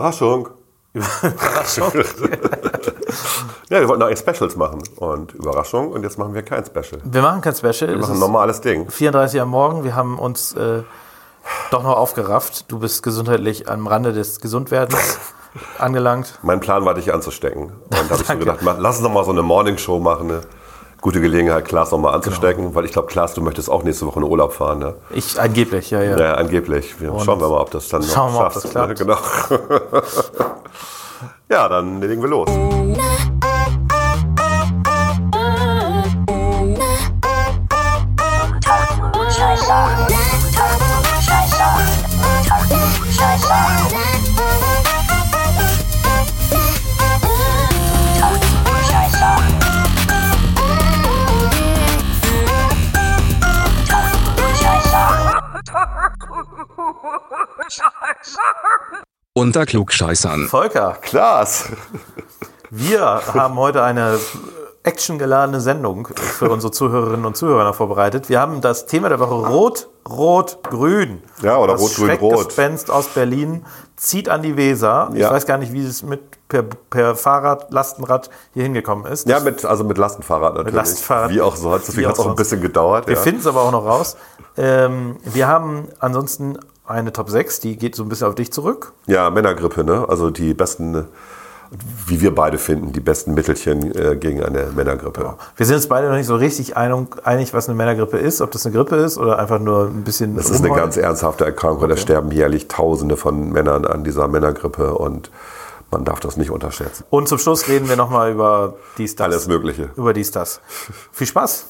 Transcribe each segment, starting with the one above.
Überraschung. Überraschung. Ja, wir wollten eigentlich Specials machen. Und Überraschung. Und jetzt machen wir kein Special. Wir machen kein Special. Wir Es machen ein normales Ding. 34 am Morgen. Wir haben uns äh, doch noch aufgerafft. Du bist gesundheitlich am Rande des Gesundwerdens angelangt. Mein Plan war, dich anzustecken. Und da habe ich so gedacht, lass uns noch mal so eine Morningshow machen. Eine gute Gelegenheit, Klaas noch mal anzustecken. Weil ich glaube, Klaas, du möchtest auch nächste Woche in Urlaub fahren. Ne? Ich angeblich, ja, ja. Ja, angeblich. Wir schauen wir mal, ob das dann noch Schauen wir mal, ob schaffst. das klappt. Genau. ja, dann legen wir los. Unter Klugscheißern. Volker, Klaas. wir haben heute eine actiongeladene Sendung für unsere Zuhörerinnen und Zuhörer vorbereitet. Wir haben das Thema der Woche Rot, Rot, Grün. Ja, oder das Rot, Grün, Rot. Schreckgespenst aus Berlin zieht an die Weser. Ich Ja. weiß gar nicht, wie es mit per, per Fahrrad, Lastenrad hier hingekommen ist. Ja, mit, also mit Lastenfahrrad natürlich. Lastenfahrrad. Wie auch sonst. Deswegen hat es auch auch ein bisschen gedauert. Wir ja. finden es aber auch noch raus. Ähm, wir haben ansonsten eine Top 6, die geht so ein bisschen auf dich zurück. Ja, Männergrippe, ne? Also die besten, wie wir beide finden, die besten Mittelchen äh, gegen eine Männergrippe. Wir sind uns beide noch nicht so richtig einig, was eine Männergrippe ist, ob das eine Grippe ist oder einfach nur ein bisschen. Das ist eine ganz ernsthafte Erkrankung. Da sterben jährlich Tausende von Männern an dieser Männergrippe und man darf das nicht unterschätzen. Und zum Schluss reden wir nochmal über dies, das. Alles Mögliche. Über dies, das. Viel Spaß.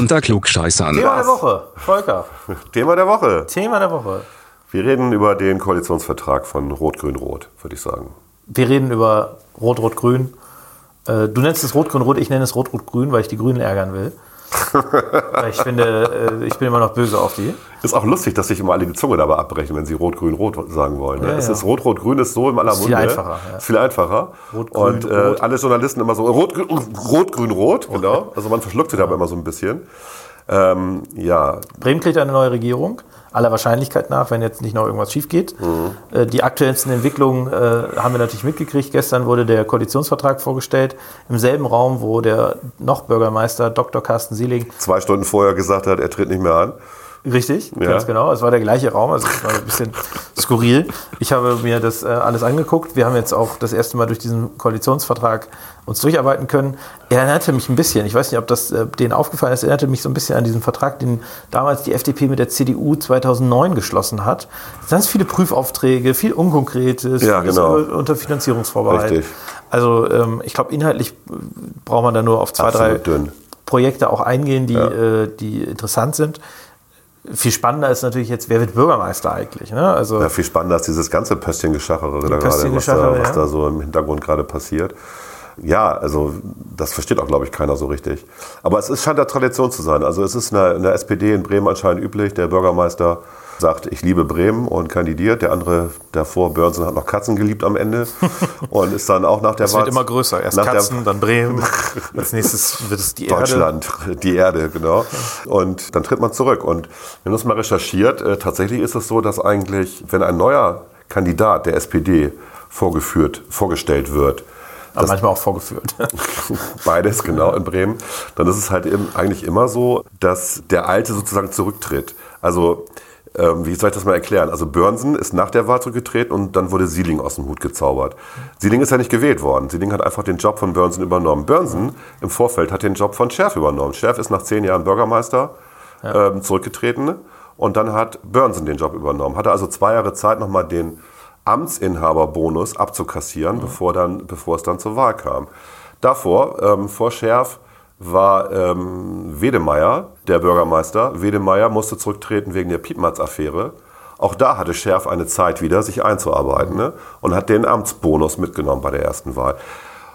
Unter Klugscheißern. Thema der Woche. Volker. Thema der Woche. Thema der Woche. Wir reden über den Koalitionsvertrag von Rot-Grün-Rot, würde ich sagen. Wir reden über Rot, Rot, Grün. Äh, Du nennst es Rot, Grün, Rot. Ich nenne es Rot, Rot, Grün, weil ich die Grünen ärgern will. Ich finde, äh, ich bin immer noch böse auf die. Ist auch lustig, dass sich immer alle die Zunge dabei abbrechen, wenn sie Rot-Grün-Rot sagen wollen. Ne? Ja, es ja. ist Rot-Rot-Grün ist so im aller viel Munde. einfacher, ja. Ist viel einfacher. Rot-Grün, Und äh, Rot. alle Journalisten immer so Rot-Grün-Rot, genau. Also man verschluckt sich dabei immer so ein bisschen. Ähm, ja, Bremen kriegt eine neue Regierung, aller Wahrscheinlichkeit nach, wenn jetzt nicht noch irgendwas schief geht. Äh, die aktuellsten Entwicklungen äh, haben wir natürlich mitgekriegt. Gestern wurde der Koalitionsvertrag vorgestellt, im selben Raum, wo der noch Bürgermeister Dr. Carsten Sieling, zwei Stunden vorher gesagt hat, er tritt nicht mehr an. Richtig, Ja. ganz genau, es war der gleiche Raum, also es war ein bisschen skurril. Ich habe mir das äh, alles angeguckt. Wir haben jetzt auch das erste Mal durch diesen Koalitionsvertrag uns durcharbeiten können. Er erinnerte mich ein bisschen, ich weiß nicht, ob das äh, denen aufgefallen ist, erinnerte mich so ein bisschen an diesen Vertrag, den damals die FDP mit der CDU 2009 geschlossen hat. Ganz viele Prüfaufträge, viel Unkonkretes, Ja, genau. unter- Finanzierungsvorbehalt. Richtig. Also ähm, ich glaube, inhaltlich äh, braucht man da nur auf zwei, Absolut drei dünn. Projekte auch eingehen, die, äh, die interessant sind. Viel spannender ist natürlich jetzt, wer wird Bürgermeister eigentlich? Ne? Also Ja, viel spannender ist dieses ganze Pöstchengeschachere da gerade, was, da, was ja. da so im Hintergrund gerade passiert. Ja, also das versteht auch, glaube ich, keiner so richtig. Aber es ist, scheint ja Tradition zu sein. Also es ist in der, in der SPD in Bremen anscheinend üblich. Der Bürgermeister sagt, ich liebe Bremen und kandidiert. Der andere davor, Börnsen, hat noch Katzen geliebt am Ende und ist dann auch nach der es wird Wahl- immer größer. Erst nach der- Katzen, dann Bremen. Als nächstes wird es die Erde. Deutschland, die Erde, genau. Und dann tritt man zurück. Und wir haben das mal recherchiert. Äh, tatsächlich ist es so, dass eigentlich, wenn ein neuer Kandidat der SPD vorgeführt, vorgestellt wird, Aber manchmal auch vorgeführt. beides genau in Bremen, dann ist es halt eben eigentlich immer so, dass der Alte sozusagen zurücktritt. Also ähm, wie soll ich das mal erklären? Also Börnsen ist nach der Wahl zurückgetreten und dann wurde Sieling aus dem Hut gezaubert. Sieling ist ja nicht gewählt worden. Sieling hat einfach den Job von Börnsen übernommen. Börnsen im Vorfeld hat den Job von Scherf übernommen. Scherf ist nach zehn Jahren Bürgermeister ähm, zurückgetreten und dann hat Börnsen den Job übernommen. Hatte also zwei Jahre Zeit, nochmal den Amtsinhaberbonus abzukassieren, bevor, dann, bevor es dann zur Wahl kam. Davor, ähm, vor Scherf, war ähm, Wedemeyer, der Bürgermeister. Wedemeyer musste zurücktreten wegen der Piepmatz-Affäre. Auch da hatte Scherf eine Zeit wieder, sich einzuarbeiten ne? und hat den Amtsbonus mitgenommen bei der ersten Wahl.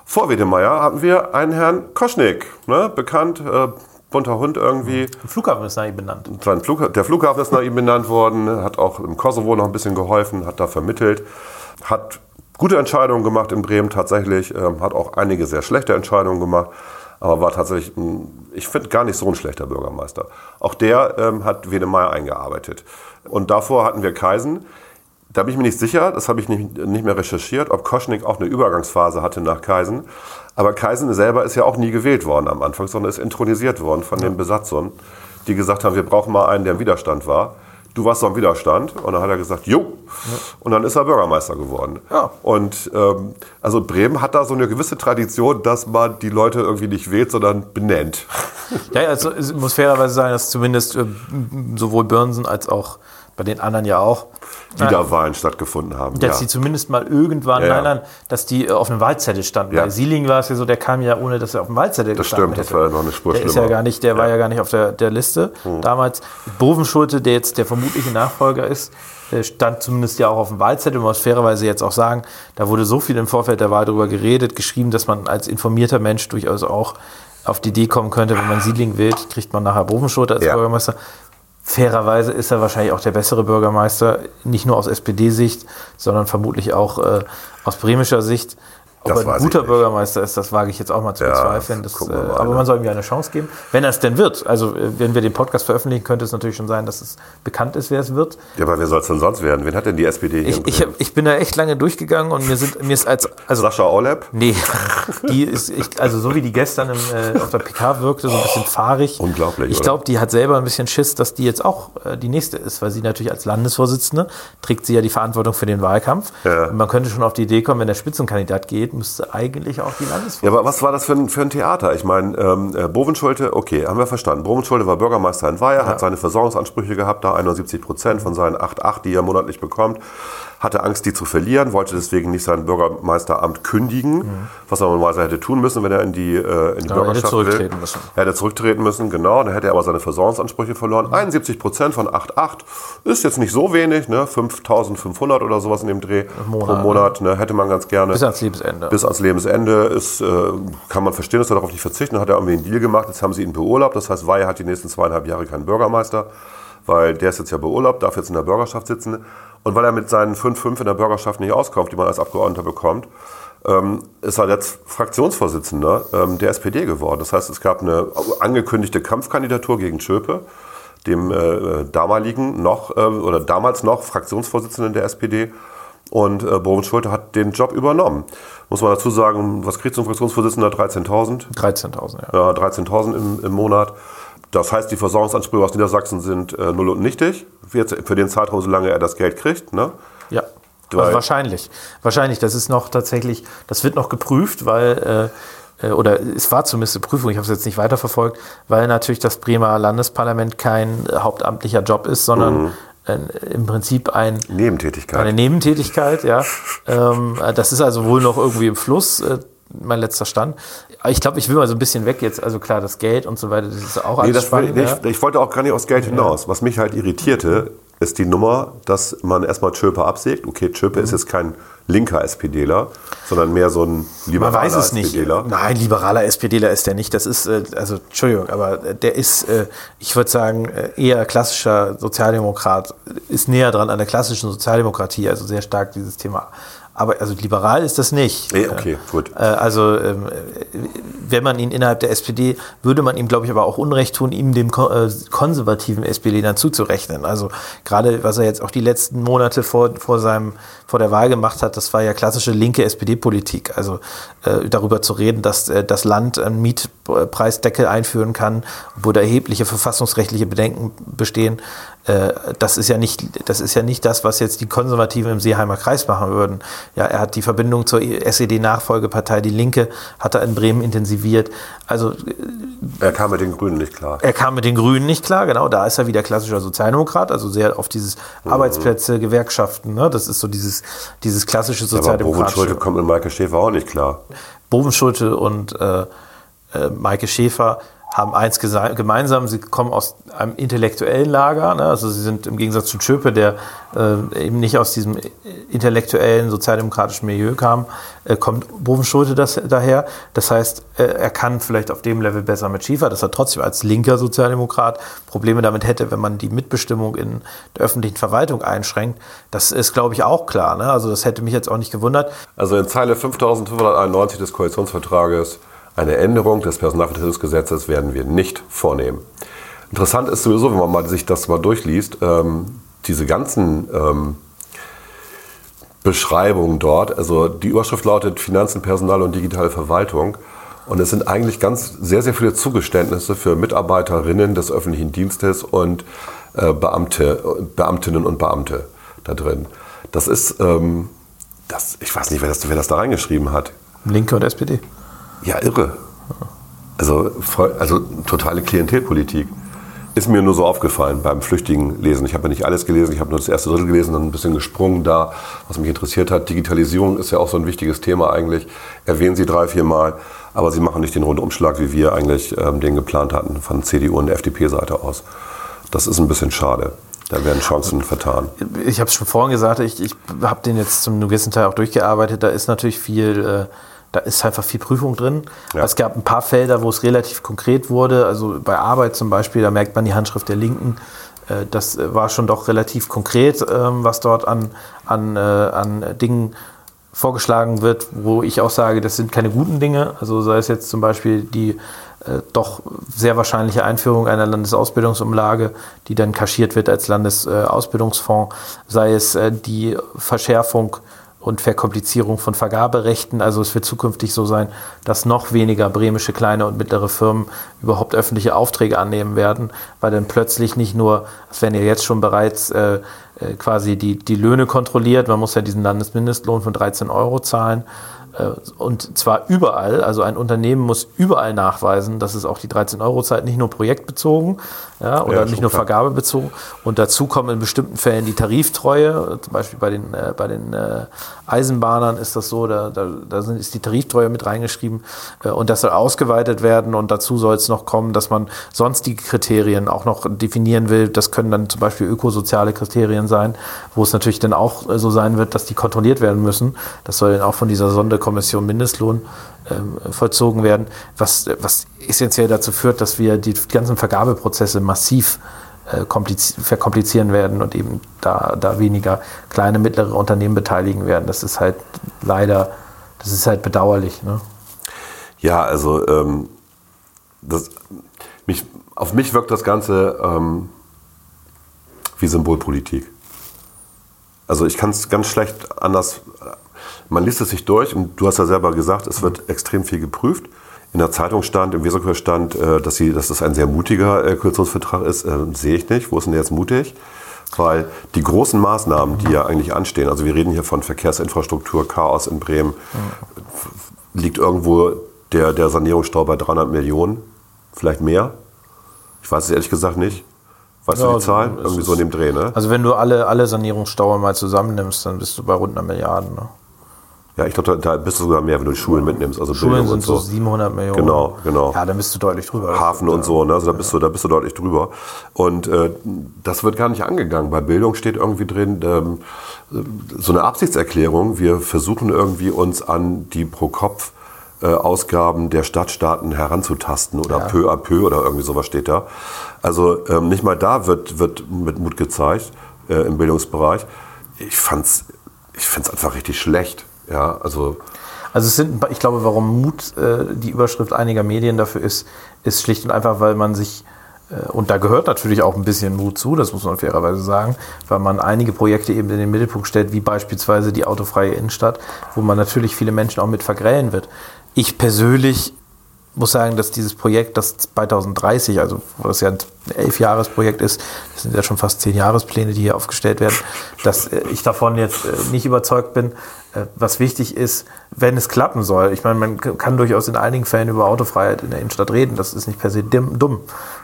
Vor Wedemeyer hatten wir einen Herrn Koschnik, ne? bekannt, äh, bunter Hund irgendwie. Der Flughafen ist nach ihm benannt. Flugha der Flughafen ist nach ihm benannt worden, hat auch im Kosovo noch ein bisschen geholfen, hat da vermittelt, hat gute Entscheidungen gemacht in Bremen tatsächlich, ähm, hat auch einige sehr schlechte Entscheidungen gemacht. Aber war tatsächlich, ein, ich finde, gar nicht so ein schlechter Bürgermeister. Auch der ähm, hat Wedemeyer eingearbeitet. Und davor hatten wir Kaisen. Da bin ich mir nicht sicher, das habe ich nicht, nicht mehr recherchiert, ob Koschnik auch eine Übergangsphase hatte nach Kaisen. Aber Kaisen selber ist ja auch nie gewählt worden am Anfang, sondern ist intronisiert worden von den Besatzern, die gesagt haben, wir brauchen mal einen, der im Widerstand war. Du warst so im Widerstand und dann hat er gesagt, jo. Und dann ist er Bürgermeister geworden. Ja. Und ähm, also Bremen hat da so eine gewisse Tradition, dass man die Leute irgendwie nicht wählt, sondern benennt. Ja, ja, also es muss fairerweise sein, dass zumindest äh, sowohl Börnsen als auch bei den anderen ja auch, Wiederwahlen stattgefunden haben. dass ja. die zumindest mal irgendwann, Ja, ja. nein, nein, dass die äh, auf einem Wahlzettel standen. Bei Sieling war es ja so, der kam ja ohne, dass er auf dem Wahlzettel Das gestanden stimmt, das hätte. war ja noch eine Spur Der ist ja gar nicht, der war ja gar nicht auf der, der Liste damals. Bovenschulte, der jetzt der vermutliche Nachfolger ist, der stand zumindest ja auch auf dem Wahlzettel. Man muss fairerweise jetzt auch sagen, da wurde so viel im Vorfeld der Wahl darüber geredet, geschrieben, dass man als informierter Mensch durchaus auch auf die Idee kommen könnte, wenn man Siedling wählt, kriegt man nachher Bovenschulte als. Bürgermeister. Fairerweise ist er wahrscheinlich auch der bessere Bürgermeister, nicht nur aus SPD-Sicht, sondern vermutlich auch äh, aus bremischer Sicht. Ob er ein guter. Bürgermeister ist, das wage ich jetzt auch mal zu Ja, bezweifeln. Das, äh, mal, aber ne? man soll ihm ja eine Chance geben, wenn er es denn wird. Also äh, wenn wir den Podcast veröffentlichen, könnte es natürlich schon sein, dass es bekannt ist, wer es wird. Ja, aber wer soll es denn sonst werden? Wen hat denn die SPD hier? Ich, ich, hab, ich bin da echt lange durchgegangen und mir sind mir ist als also Sascha Orleb? nee, die ist ich, also so wie die gestern im, äh, auf der PK wirkte, so ein bisschen fahrig. Unglaublich, Ich glaube, die hat selber ein bisschen Schiss, dass die jetzt auch äh, die nächste ist, weil sie natürlich als Landesvorsitzende trägt sie ja die Verantwortung für den Wahlkampf. Ja. Und man könnte schon auf die Idee kommen, wenn der Spitzenkandidat geht, müsste eigentlich auch die Ja, Landesvorsitzende. aber was war das für ein, für ein Theater? Ich meine, ähm, äh, Bovenschulte, okay, haben wir verstanden. Bovenschulte war Bürgermeister in Weiher, hat seine Versorgungsansprüche gehabt, da 71 Prozent von seinen 8,8, die er monatlich bekommt. Hatte Angst, die zu verlieren, wollte deswegen nicht sein Bürgermeisteramt kündigen, was er normalerweise hätte tun müssen, wenn er in die, äh, in die Ja, er hätte Bürgerschaft zurücktreten will. müssen. Er hätte zurücktreten müssen, genau. Dann hätte er aber seine Versorgungsansprüche verloren. 71 Prozent von 8,8 ist jetzt nicht so wenig, ne? 5.500 oder sowas in dem Dreh pro Monat, Monat. Ne? Hätte man ganz gerne Bis ans Lebensende. bis ans Lebensende ist, äh, kann man verstehen, dass er darauf nicht verzichten. Dann hat er irgendwie einen Deal gemacht. Jetzt haben sie ihn beurlaubt. Das heißt, Weihe hat die nächsten zweieinhalb Jahre keinen Bürgermeister, weil der ist jetzt ja beurlaubt, darf jetzt in der Bürgerschaft sitzen. Und weil er mit seinen 5,5 in der Bürgerschaft nicht auskommt, die man als Abgeordneter bekommt, ähm, ist er jetzt Fraktionsvorsitzender ähm, der SPD geworden. Das heißt, es gab eine angekündigte Kampfkandidatur gegen Schöpe, dem äh, damaligen noch äh, oder damals noch Fraktionsvorsitzenden der SPD. Und äh, Boris Schulte hat den Job übernommen. Muss man dazu sagen, was kriegt so ein Fraktionsvorsitzender? 13.000? 13.000, ja. Ja, 13.000 im, im Monat. Das heißt, die Versorgungsansprüche aus Niedersachsen sind äh, null und nichtig. Für, jetzt, für den Zeitraum, solange er das Geld kriegt. Ne? Ja. Also wahrscheinlich. Wahrscheinlich. Das ist noch tatsächlich, das wird noch geprüft, weil, äh, äh, oder es war zumindest eine Prüfung, ich habe es jetzt nicht weiterverfolgt, weil natürlich das Bremer Landesparlament kein äh, hauptamtlicher Job ist, sondern äh, im Prinzip ein, Nebentätigkeit. eine Nebentätigkeit, ja. ähm, äh, das ist also wohl noch irgendwie im Fluss, äh, mein letzter Stand. Ich glaube, ich will mal so ein bisschen weg jetzt. Also klar, das Geld und so weiter, das ist auch Nee, alles spannend. ja. ich, ich wollte auch gar nicht aufs Geld hinaus. Was mich halt irritierte, ist die Nummer, dass man erstmal Schöpe absägt. Okay, Schöpe ist jetzt kein linker SPDler, sondern mehr so ein Man liberaler weiß es nicht. SPDler. Nein, liberaler SPDler ist der nicht. Das ist, äh, also Entschuldigung, aber der ist, äh, ich würde sagen, äh, eher klassischer Sozialdemokrat, ist näher dran an der klassischen Sozialdemokratie, also sehr stark dieses Thema. Aber also liberal ist das nicht. Nee, okay, gut. Äh, Also ähm, äh, wenn man ihn innerhalb der SPD, würde man ihm, glaube ich, aber auch Unrecht tun, ihm dem ko- äh, konservativen SPD dann zuzurechnen. Also gerade, was er jetzt auch die letzten Monate vor, vor, seinem, vor der Wahl gemacht hat, das war ja klassische linke SPD-Politik. Also äh, darüber zu reden, dass äh, das Land einen Mietpreisdeckel einführen kann, wo da erhebliche verfassungsrechtliche Bedenken bestehen. Äh, das ist ja nicht, das ist ja nicht das, was jetzt die Konservativen im Seeheimer Kreis machen würden. Ja, er hat die Verbindung zur SED-Nachfolgepartei Die Linke, hat er in Bremen intensiviert. Also äh, Er kam mit den Grünen nicht klar. er kam mit den Grünen nicht klar, genau, da ist er wieder klassischer Sozialdemokrat, also sehr auf dieses Arbeitsplätze, Gewerkschaften, ne? das ist so dieses, dieses klassische Aber sozialdemokratische. Schulte kommt mit Michael Schäfer auch nicht klar. Bovenschulte und äh, äh, Maike Schäfer haben eins gemeinsam, sie kommen aus einem intellektuellen Lager, ne? also sie sind im Gegensatz zu Schöpe, der äh, eben nicht aus diesem intellektuellen, sozialdemokratischen Milieu kam, äh, kommt Bovenschulte das daher. Das heißt, äh, er kann vielleicht auf dem Level besser mit Schäfer, dass er trotzdem als linker Sozialdemokrat Probleme damit hätte, wenn man die Mitbestimmung in der öffentlichen Verwaltung einschränkt. Das ist, glaube ich, auch klar. Ne? Also das hätte mich jetzt auch nicht gewundert. Also in Zeile 5591 des Koalitionsvertrages Eine Änderung des Personalvertretungsgesetzes werden wir nicht vornehmen. Interessant ist sowieso, wenn man mal sich das mal durchliest, ähm, diese ganzen ähm, Beschreibungen dort. Also die Überschrift lautet Finanzen, Personal und digitale Verwaltung. Und es sind eigentlich ganz sehr, sehr viele Zugeständnisse für Mitarbeiterinnen des öffentlichen Dienstes und äh, Beamte, Beamtinnen und Beamte da drin. Das ist, ähm, das, ich weiß nicht, wer das, wer das da reingeschrieben hat. Linke und SPD. Ja, irre. Also, voll, also totale Klientelpolitik. Ist mir nur so aufgefallen beim flüchtigen Lesen. Ich habe ja nicht alles gelesen, ich habe nur das erste Drittel gelesen, dann ein bisschen gesprungen da, was mich interessiert hat. Digitalisierung ist ja auch so ein wichtiges Thema eigentlich. Erwähnen Sie drei, vier Mal, aber Sie machen nicht den Rundumschlag, wie wir eigentlich ähm, den geplant hatten, von CDU und FDP-Seite aus. Das ist ein bisschen schade. Da werden Chancen vertan. Ich habe es schon vorhin gesagt, ich, ich habe den jetzt zum gewissen Teil auch durchgearbeitet. Da ist natürlich viel, äh, da ist einfach viel Prüfung drin. Ja. Es gab ein paar Felder, wo es relativ konkret wurde. Also bei Arbeit zum Beispiel, da merkt man die Handschrift der Linken. Äh, das war schon doch relativ konkret, ähm, was dort an, an, äh, an Dingen vorgeschlagen wird, wo ich auch sage, das sind keine guten Dinge. Also sei es jetzt zum Beispiel die äh, doch sehr wahrscheinliche Einführung einer Landesausbildungsumlage, die dann kaschiert wird als Landesausbildungsfonds, sei es äh, die Verschärfung und Verkomplizierung von Vergaberechten. Also es wird zukünftig so sein, dass noch weniger bremische kleine und mittlere Firmen überhaupt öffentliche Aufträge annehmen werden, weil dann plötzlich nicht nur, es werden ja jetzt schon bereits äh, äh, quasi die, die Löhne kontrolliert, man muss ja diesen Landesmindestlohn von 13 Euro zahlen, äh, und zwar überall, also ein Unternehmen muss überall nachweisen, dass es auch die 13-Euro-Zeit nicht nur projektbezogen ja, oder Ja, nicht nur klar. vergabebezogen. Und dazu kommen in bestimmten Fällen die Tariftreue. Zum Beispiel bei den, äh, bei den äh, Eisenbahnern ist das so, da, da, da sind, ist die Tariftreue mit reingeschrieben. Äh, und das soll ausgeweitet werden. Und dazu soll es noch kommen, dass man sonstige Kriterien auch noch definieren will. Das können dann zum Beispiel ökosoziale Kriterien sein, wo es natürlich dann auch äh, so sein wird, dass die kontrolliert werden müssen. Das soll dann auch von dieser Sonderkommission Mindestlohn vollzogen werden, was, was essentiell dazu führt, dass wir die ganzen Vergabeprozesse massiv äh, kompliz- verkomplizieren werden und eben da, da weniger kleine, mittlere Unternehmen beteiligen werden. Das ist halt leider, das ist halt bedauerlich. Ne? Ja, also ähm, das, mich, auf mich wirkt das Ganze ähm, wie Symbolpolitik. Also ich kann es ganz schlecht anders. Man liest es sich durch und du hast ja selber gesagt, es wird extrem viel geprüft. In der Zeitung stand, im Weserkurier stand, äh, dass, sie, dass das ein sehr mutiger äh, Koalitionsvertrag ist. Äh, sehe ich nicht. Wo ist denn der jetzt mutig? Weil die großen Maßnahmen, die ja eigentlich anstehen, also wir reden hier von Verkehrsinfrastruktur, Chaos in Bremen, liegt irgendwo der, der Sanierungsstau bei 300 Millionen, vielleicht mehr. Ich weiß es ehrlich gesagt nicht. Weißt Ja, du die also Zahl? Irgendwie so in dem Dreh, ne? Also wenn du alle, alle Sanierungsstauer mal zusammennimmst, dann bist du bei rund einer Milliarde. Ne? Ja, ich glaube, da, da bist du sogar mehr, wenn du die Schulen mitnimmst, also Schulen Bildung sind und so so. 700 Millionen. Genau, genau. Ja, dann bist du deutlich drüber. Hafen und so, ne? Also da bist du, da bist du deutlich drüber. Und äh, das wird gar nicht angegangen. Bei Bildung steht irgendwie drin ähm, so eine Absichtserklärung. Wir versuchen irgendwie uns an die pro Kopf äh, Ausgaben der Stadtstaaten heranzutasten oder peu à peu oder irgendwie sowas steht da. Also ähm, nicht mal da wird, wird mit Mut gezeigt äh, im Bildungsbereich. Ich fand's, ich find's einfach richtig schlecht. Ja, also Also es sind, ich glaube, warum Mut äh, die Überschrift einiger Medien dafür ist, ist schlicht und einfach, weil man sich, äh, und da gehört natürlich auch ein bisschen Mut zu, das muss man fairerweise sagen, weil man einige Projekte eben in den Mittelpunkt stellt, wie beispielsweise die autofreie Innenstadt, wo man natürlich viele Menschen auch mit vergrellen wird. Ich persönlich muss sagen, dass dieses Projekt, das 2030, also was ja ein Elf-Jahres-Projekt ist, das sind ja schon fast zehn Jahrespläne, die hier aufgestellt werden, dass äh, ich davon jetzt äh, nicht überzeugt bin. Äh, Was wichtig ist, wenn es klappen soll. Ich meine, man kann durchaus in einigen Fällen über Autofreiheit in der Innenstadt reden. Das ist nicht per se dumm.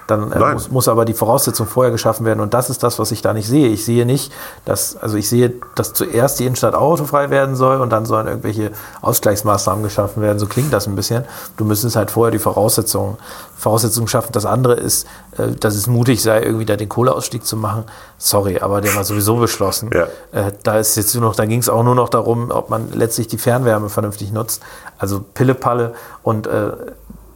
Dann äh, muss, muss aber die Voraussetzung vorher geschaffen werden. Und das ist das, was ich da nicht sehe. Ich sehe nicht, dass, also ich sehe, dass zuerst die Innenstadt autofrei werden soll und dann sollen irgendwelche Ausgleichsmaßnahmen geschaffen werden. So klingt das ein bisschen. Du müsstest halt vorher die Voraussetzungen, Voraussetzungen schaffen. Das andere ist, äh, dass es mutig sei, irgendwie da den Kohleausstieg zu machen. Sorry, aber der war sowieso beschlossen. Ja. Äh, da ist jetzt nur noch, da ging es auch nur noch darum, ob man letztlich die Fernwärme vernünftig nutzt. Also Pillepalle und äh,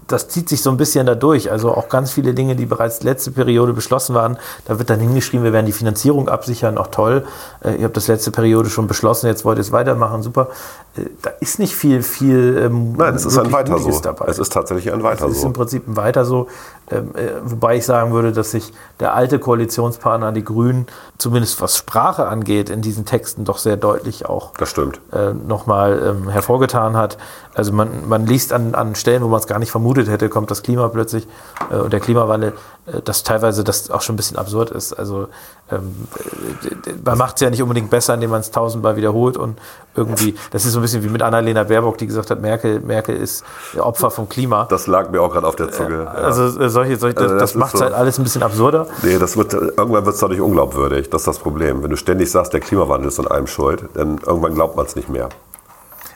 das zieht sich so ein bisschen dadurch. Also auch ganz viele Dinge, die bereits letzte Periode beschlossen waren, da wird dann hingeschrieben, wir werden die Finanzierung absichern, auch toll. Äh, ihr habt das letzte Periode schon beschlossen, jetzt wollt ihr es weitermachen, super. Äh, da ist nicht viel, viel. Ähm, Nein, es ist ein Weiter so. Dabei. Es ist tatsächlich ein Weiter so. Es ist im Prinzip ein Weiter so. Ähm, äh, wobei ich sagen würde, dass sich der alte Koalitionspartner, die Grünen, zumindest was Sprache angeht, in diesen Texten doch sehr deutlich auch das stimmt. Äh, nochmal ähm, hervorgetan hat. Also man, man liest an, an Stellen, wo man es gar nicht vermutet hätte, kommt das Klima plötzlich äh, und der Klimawandel, äh, dass teilweise das auch schon ein bisschen absurd ist. Also ähm, äh, man macht es ja nicht unbedingt besser, indem man es tausendmal wiederholt und irgendwie, das ist so ein bisschen wie mit Annalena Baerbock, die gesagt hat, Merkel, Merkel ist Opfer vom Klima. Das lag mir auch gerade auf der Zunge. Ja. Also solche, solche also das, das macht es so, halt alles ein bisschen absurder. Nee, das wird, irgendwann wird es dadurch unglaubwürdig. Das ist das Problem. Wenn du ständig sagst, der Klimawandel ist an allem schuld, dann irgendwann glaubt man es nicht mehr.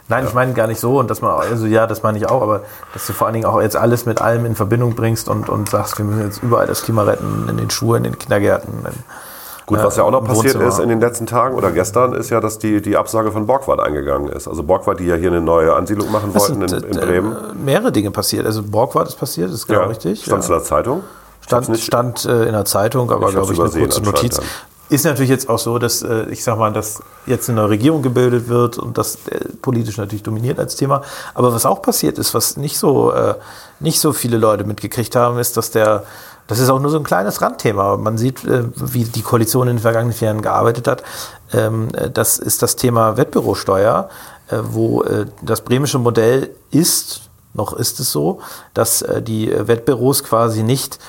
Nein, ja. ich meine gar nicht so und dass man, also ja, das meine ich auch, aber dass du vor allen Dingen auch jetzt alles mit allem in Verbindung bringst und, und sagst, wir müssen jetzt überall das Klima retten, in den Schulen, in den Kindergärten. In, Gut, was ja auch noch passiert Wohnzimmer. ist in den letzten Tagen oder gestern, ist ja, dass die, die Absage von Borgward eingegangen ist. Also Borgward, die ja hier eine neue Ansiedlung machen das wollten sind, in, in, Bremen. Mehrere Dinge passiert. Also Borgward ist passiert, ist genau ja, richtig. Stand ja. in der Zeitung? Stand, stand äh, in der Zeitung, aber glaube ich, eine kurze Notiz. Ist natürlich jetzt auch so, dass äh, ich sag mal, dass jetzt eine neue Regierung gebildet wird und das äh, politisch natürlich dominiert als Thema. Aber was auch passiert ist, was nicht so, nicht so viele Leute mitgekriegt haben, ist, dass der, das ist auch nur so ein kleines Randthema. Man sieht, wie die Koalition in den vergangenen Jahren gearbeitet hat. Ähm, das ist das Thema Wettbürosteuer, wo das bremische Modell ist, noch ist es so, dass die Wettbüros quasi nicht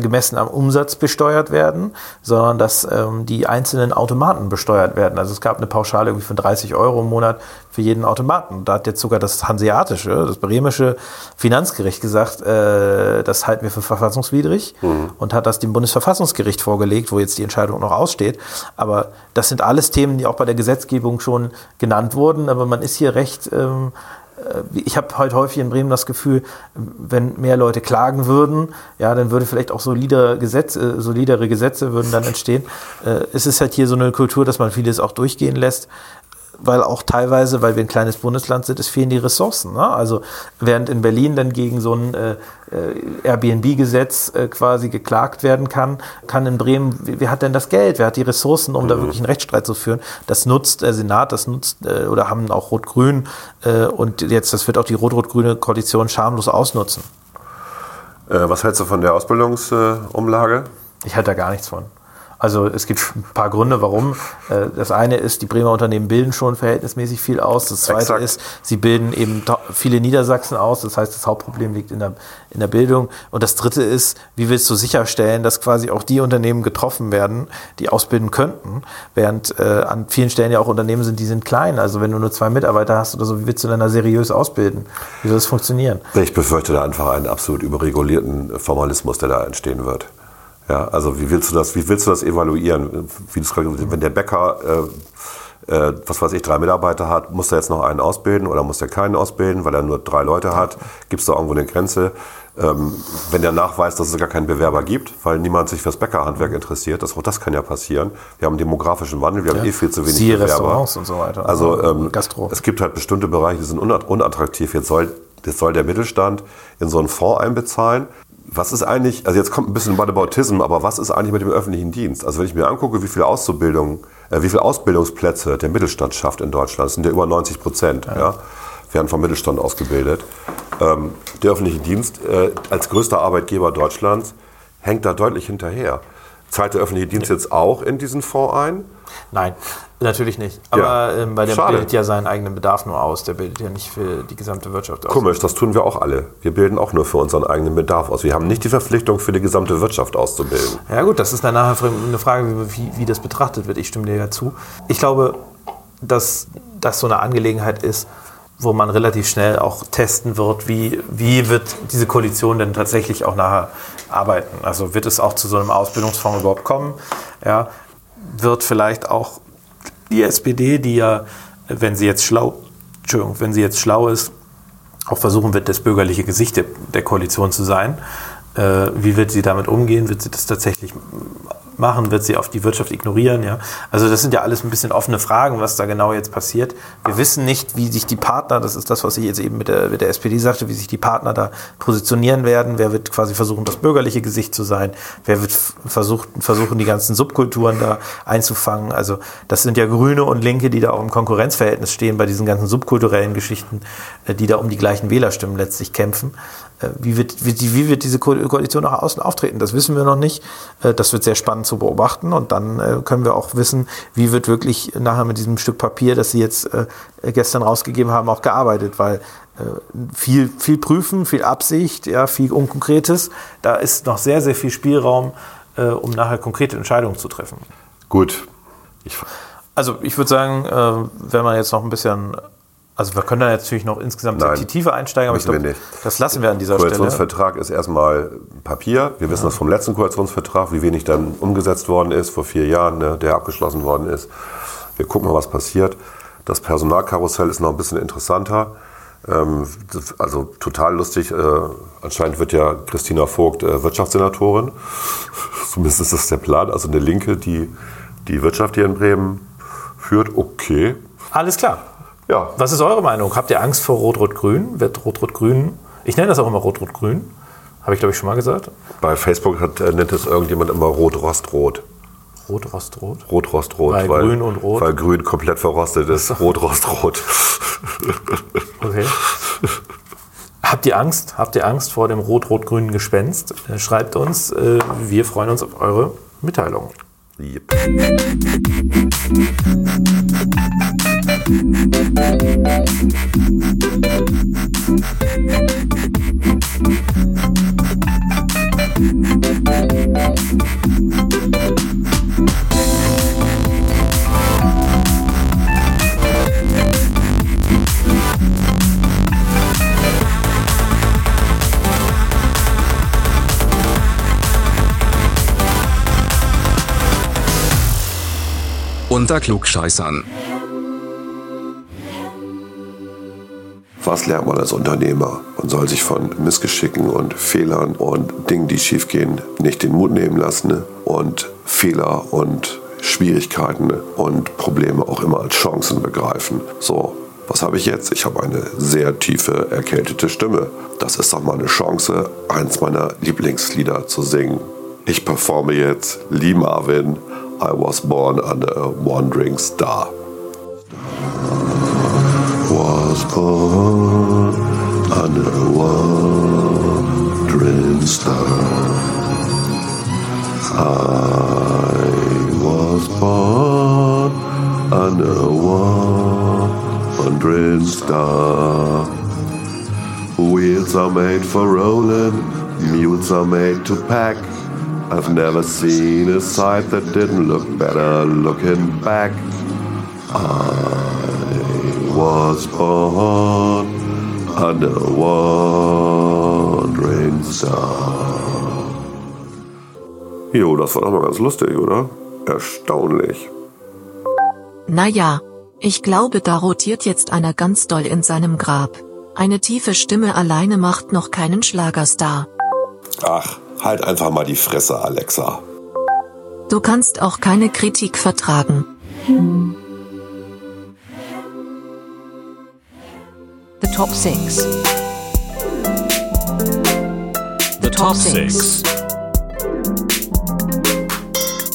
gemessen am Umsatz besteuert werden, sondern dass ähm, die einzelnen Automaten besteuert werden. Also es gab eine Pauschale irgendwie von 30 Euro im Monat für jeden Automaten. Da hat jetzt sogar das hanseatische, das bremische Finanzgericht gesagt, äh, das halten wir für verfassungswidrig mhm. und hat das dem Bundesverfassungsgericht vorgelegt, wo jetzt die Entscheidung noch aussteht. Aber das sind alles Themen, die auch bei der Gesetzgebung schon genannt wurden. Aber man ist hier recht ähm, äh, ich habe heute häufig in Bremen das Gefühl, wenn mehr Leute klagen würden, ja, dann würde vielleicht auch solide Gesetze, äh, solidere Gesetze würden dann entstehen. Äh, es ist halt hier so eine Kultur, dass man vieles auch durchgehen lässt weil auch teilweise, weil wir ein kleines Bundesland sind, es fehlen die Ressourcen. Ne? Also während in Berlin dann gegen so ein äh, äh Airbnb-Gesetz äh, quasi geklagt werden kann, kann in Bremen, wer hat denn das Geld, wer hat die Ressourcen, um mhm. da wirklich einen Rechtsstreit zu führen? Das nutzt der Senat, das nutzt äh, oder haben auch Rot-Grün äh, und jetzt, das wird auch die rot-rot-grüne Koalition schamlos ausnutzen. Äh, was hältst du von der Ausbildungsumlage? ich halte da gar nichts von. Also es gibt ein paar Gründe, warum. Äh, das eine ist, die Bremer Unternehmen bilden schon verhältnismäßig viel aus. Das zweite Exakt. ist, sie bilden eben viele Niedersachsen aus. Das heißt, das Hauptproblem liegt in der, in der Bildung. Und das dritte ist, wie willst du sicherstellen, dass quasi auch die Unternehmen getroffen werden, die ausbilden könnten, während äh, an vielen Stellen ja auch Unternehmen sind, die sind klein. Also wenn du nur zwei Mitarbeiter hast oder so, wie willst du denn da seriös ausbilden? Wie soll das funktionieren? Ich befürchte da einfach einen absolut überregulierten Formalismus, der da entstehen wird. Ja, also wie willst du das, wie willst du das evaluieren? Wie wenn der Bäcker, äh, äh, was weiß ich, drei Mitarbeiter hat, muss er jetzt noch einen ausbilden oder muss er keinen ausbilden, weil er nur drei Leute hat? Gibt es da irgendwo eine Grenze? Ähm, wenn der nachweist, dass es gar keinen Bewerber gibt, weil niemand sich fürs Bäckerhandwerk interessiert, das, auch das kann ja passieren. Wir haben einen demografischen Wandel, wir haben ja. eh viel zu wenig Siehe Bewerber. Restaurants und so weiter. Also ähm, es gibt halt bestimmte Bereiche, die sind unattraktiv. Jetzt soll, jetzt soll der Mittelstand in so einen Fonds einbezahlen was ist eigentlich, also jetzt kommt ein bisschen Whataboutism, aber was ist eigentlich mit dem öffentlichen Dienst? Also wenn ich mir angucke, wie viel Auszubildung, äh, wie viele Ausbildungsplätze der Mittelstand schafft in Deutschland, das sind ja über 90 Prozent, ja. ja werden vom Mittelstand ausgebildet. Ähm, der öffentliche Dienst äh, als größter Arbeitgeber Deutschlands hängt da deutlich hinterher. Zahlt der öffentliche Dienst ja. jetzt auch in diesen Fonds ein? Nein, natürlich nicht. Aber ja. ähm, weil der Schade. bildet ja seinen eigenen Bedarf nur aus. Der bildet ja nicht für die gesamte Wirtschaft aus. Komisch, das tun wir auch alle. Wir bilden auch nur für unseren eigenen Bedarf aus. Wir haben nicht die Verpflichtung, für die gesamte Wirtschaft auszubilden. Ja gut, das ist dann nachher eine Frage, wie, wie das betrachtet wird. Ich stimme dir ja zu. Ich glaube, dass das so eine Angelegenheit ist, wo man relativ schnell auch testen wird, wie, wie wird diese Koalition denn tatsächlich auch nachher arbeiten. Also wird es auch zu so einem Ausbildungsfonds überhaupt kommen? Ja, wird vielleicht auch die SPD, die ja, wenn sie jetzt schlau, Entschuldigung, wenn sie jetzt schlau ist, auch versuchen wird, das bürgerliche Gesicht der, Koalition zu sein. Äh, wie wird sie damit umgehen? Wird sie das tatsächlich machen? Wird sie auf die Wirtschaft ignorieren? Ja? Also das sind ja alles ein bisschen offene Fragen, was da genau jetzt passiert. Wir wissen nicht, wie sich die Partner, das ist das, was ich jetzt eben mit der, mit der SPD sagte, wie sich die Partner da positionieren werden. Wer wird quasi versuchen, das bürgerliche Gesicht zu sein? Wer wird versucht, versuchen, die ganzen Subkulturen da einzufangen? Also das sind ja Grüne und Linke, die da auch im Konkurrenzverhältnis stehen bei diesen ganzen subkulturellen Geschichten, äh, die da um die gleichen Wählerstimmen letztlich kämpfen. Äh, wie wird, wie, wie wird diese Koalition nach außen auftreten? Das wissen wir noch nicht. Äh, das wird sehr spannend zu beobachten und dann äh, können wir auch wissen, wie wird wirklich nachher mit diesem Stück Papier, das Sie jetzt gestern rausgegeben haben, auch gearbeitet, weil viel, viel Prüfen, viel Absicht, ja, viel Unkonkretes, da ist noch sehr, sehr viel Spielraum, um nachher konkrete Entscheidungen zu treffen. Gut. Ich also ich würde sagen, wenn man jetzt noch ein bisschen also wir können da natürlich noch insgesamt Nein, in die Tiefe einsteigen, aber ich glaube, das lassen wir an dieser Koalitionsvertrag Stelle. ist erstmal Papier. Wir wissen ja. das vom letzten Koalitionsvertrag, wie wenig dann umgesetzt worden ist, vor vier Jahren, ne, der abgeschlossen worden ist. Wir gucken mal, was passiert. Das Personalkarussell ist noch ein bisschen interessanter. Ähm, also total lustig. Äh, anscheinend wird ja Christina Vogt äh, Wirtschaftssenatorin. Zumindest ist das der Plan. Also eine Linke, die die Wirtschaft hier in Bremen führt. Okay. Alles klar. Ja. Was ist eure Meinung? Habt ihr Angst vor Rot-Rot-Grün? Wird Rot-Rot-Grün, ich nenne das auch immer Rot-Rot-Grün, habe ich glaube ich schon mal gesagt. Bei Facebook hat, äh, nennt es irgendjemand immer Rot-Rost-Rot. Rot-Rost-Rot? Rot-Rost-Rot. Weil, weil, Grün und Rot? Weil Grün komplett verrostet ist. Rot-Rost-Rot. okay. Habt ihr Angst? Habt ihr Angst vor dem rot-rot-grünen Gespenst? Äh, schreibt uns. Äh, wir freuen uns auf eure Mitteilungen. Yep. Unter Klugscheißern. Was lernt man als Unternehmer? Man soll sich von Missgeschicken und Fehlern und Dingen, die schiefgehen, nicht den Mut nehmen lassen und Fehler und Schwierigkeiten und Probleme auch immer als Chancen begreifen. So, was habe ich jetzt? Ich habe eine sehr tiefe, erkältete Stimme. Das ist doch mal eine Chance, eins meiner Lieblingslieder zu singen. Ich performe jetzt Lee Marvin, I was born under a wandering star. Under a wandering star. I was born under a wandering star. Wheels are made for rolling, mules are made to pack. I've never seen a sight that didn't look better looking back. I was born under a wandering star. Jo, das war doch mal ganz lustig, oder? Erstaunlich. Naja, ich glaube, da rotiert jetzt einer ganz doll in seinem Grab. Eine tiefe Stimme alleine macht noch keinen Schlagerstar. Ach, Halt einfach mal die Fresse, Alexa. Du kannst auch keine Kritik vertragen. The Top 6 The Top 6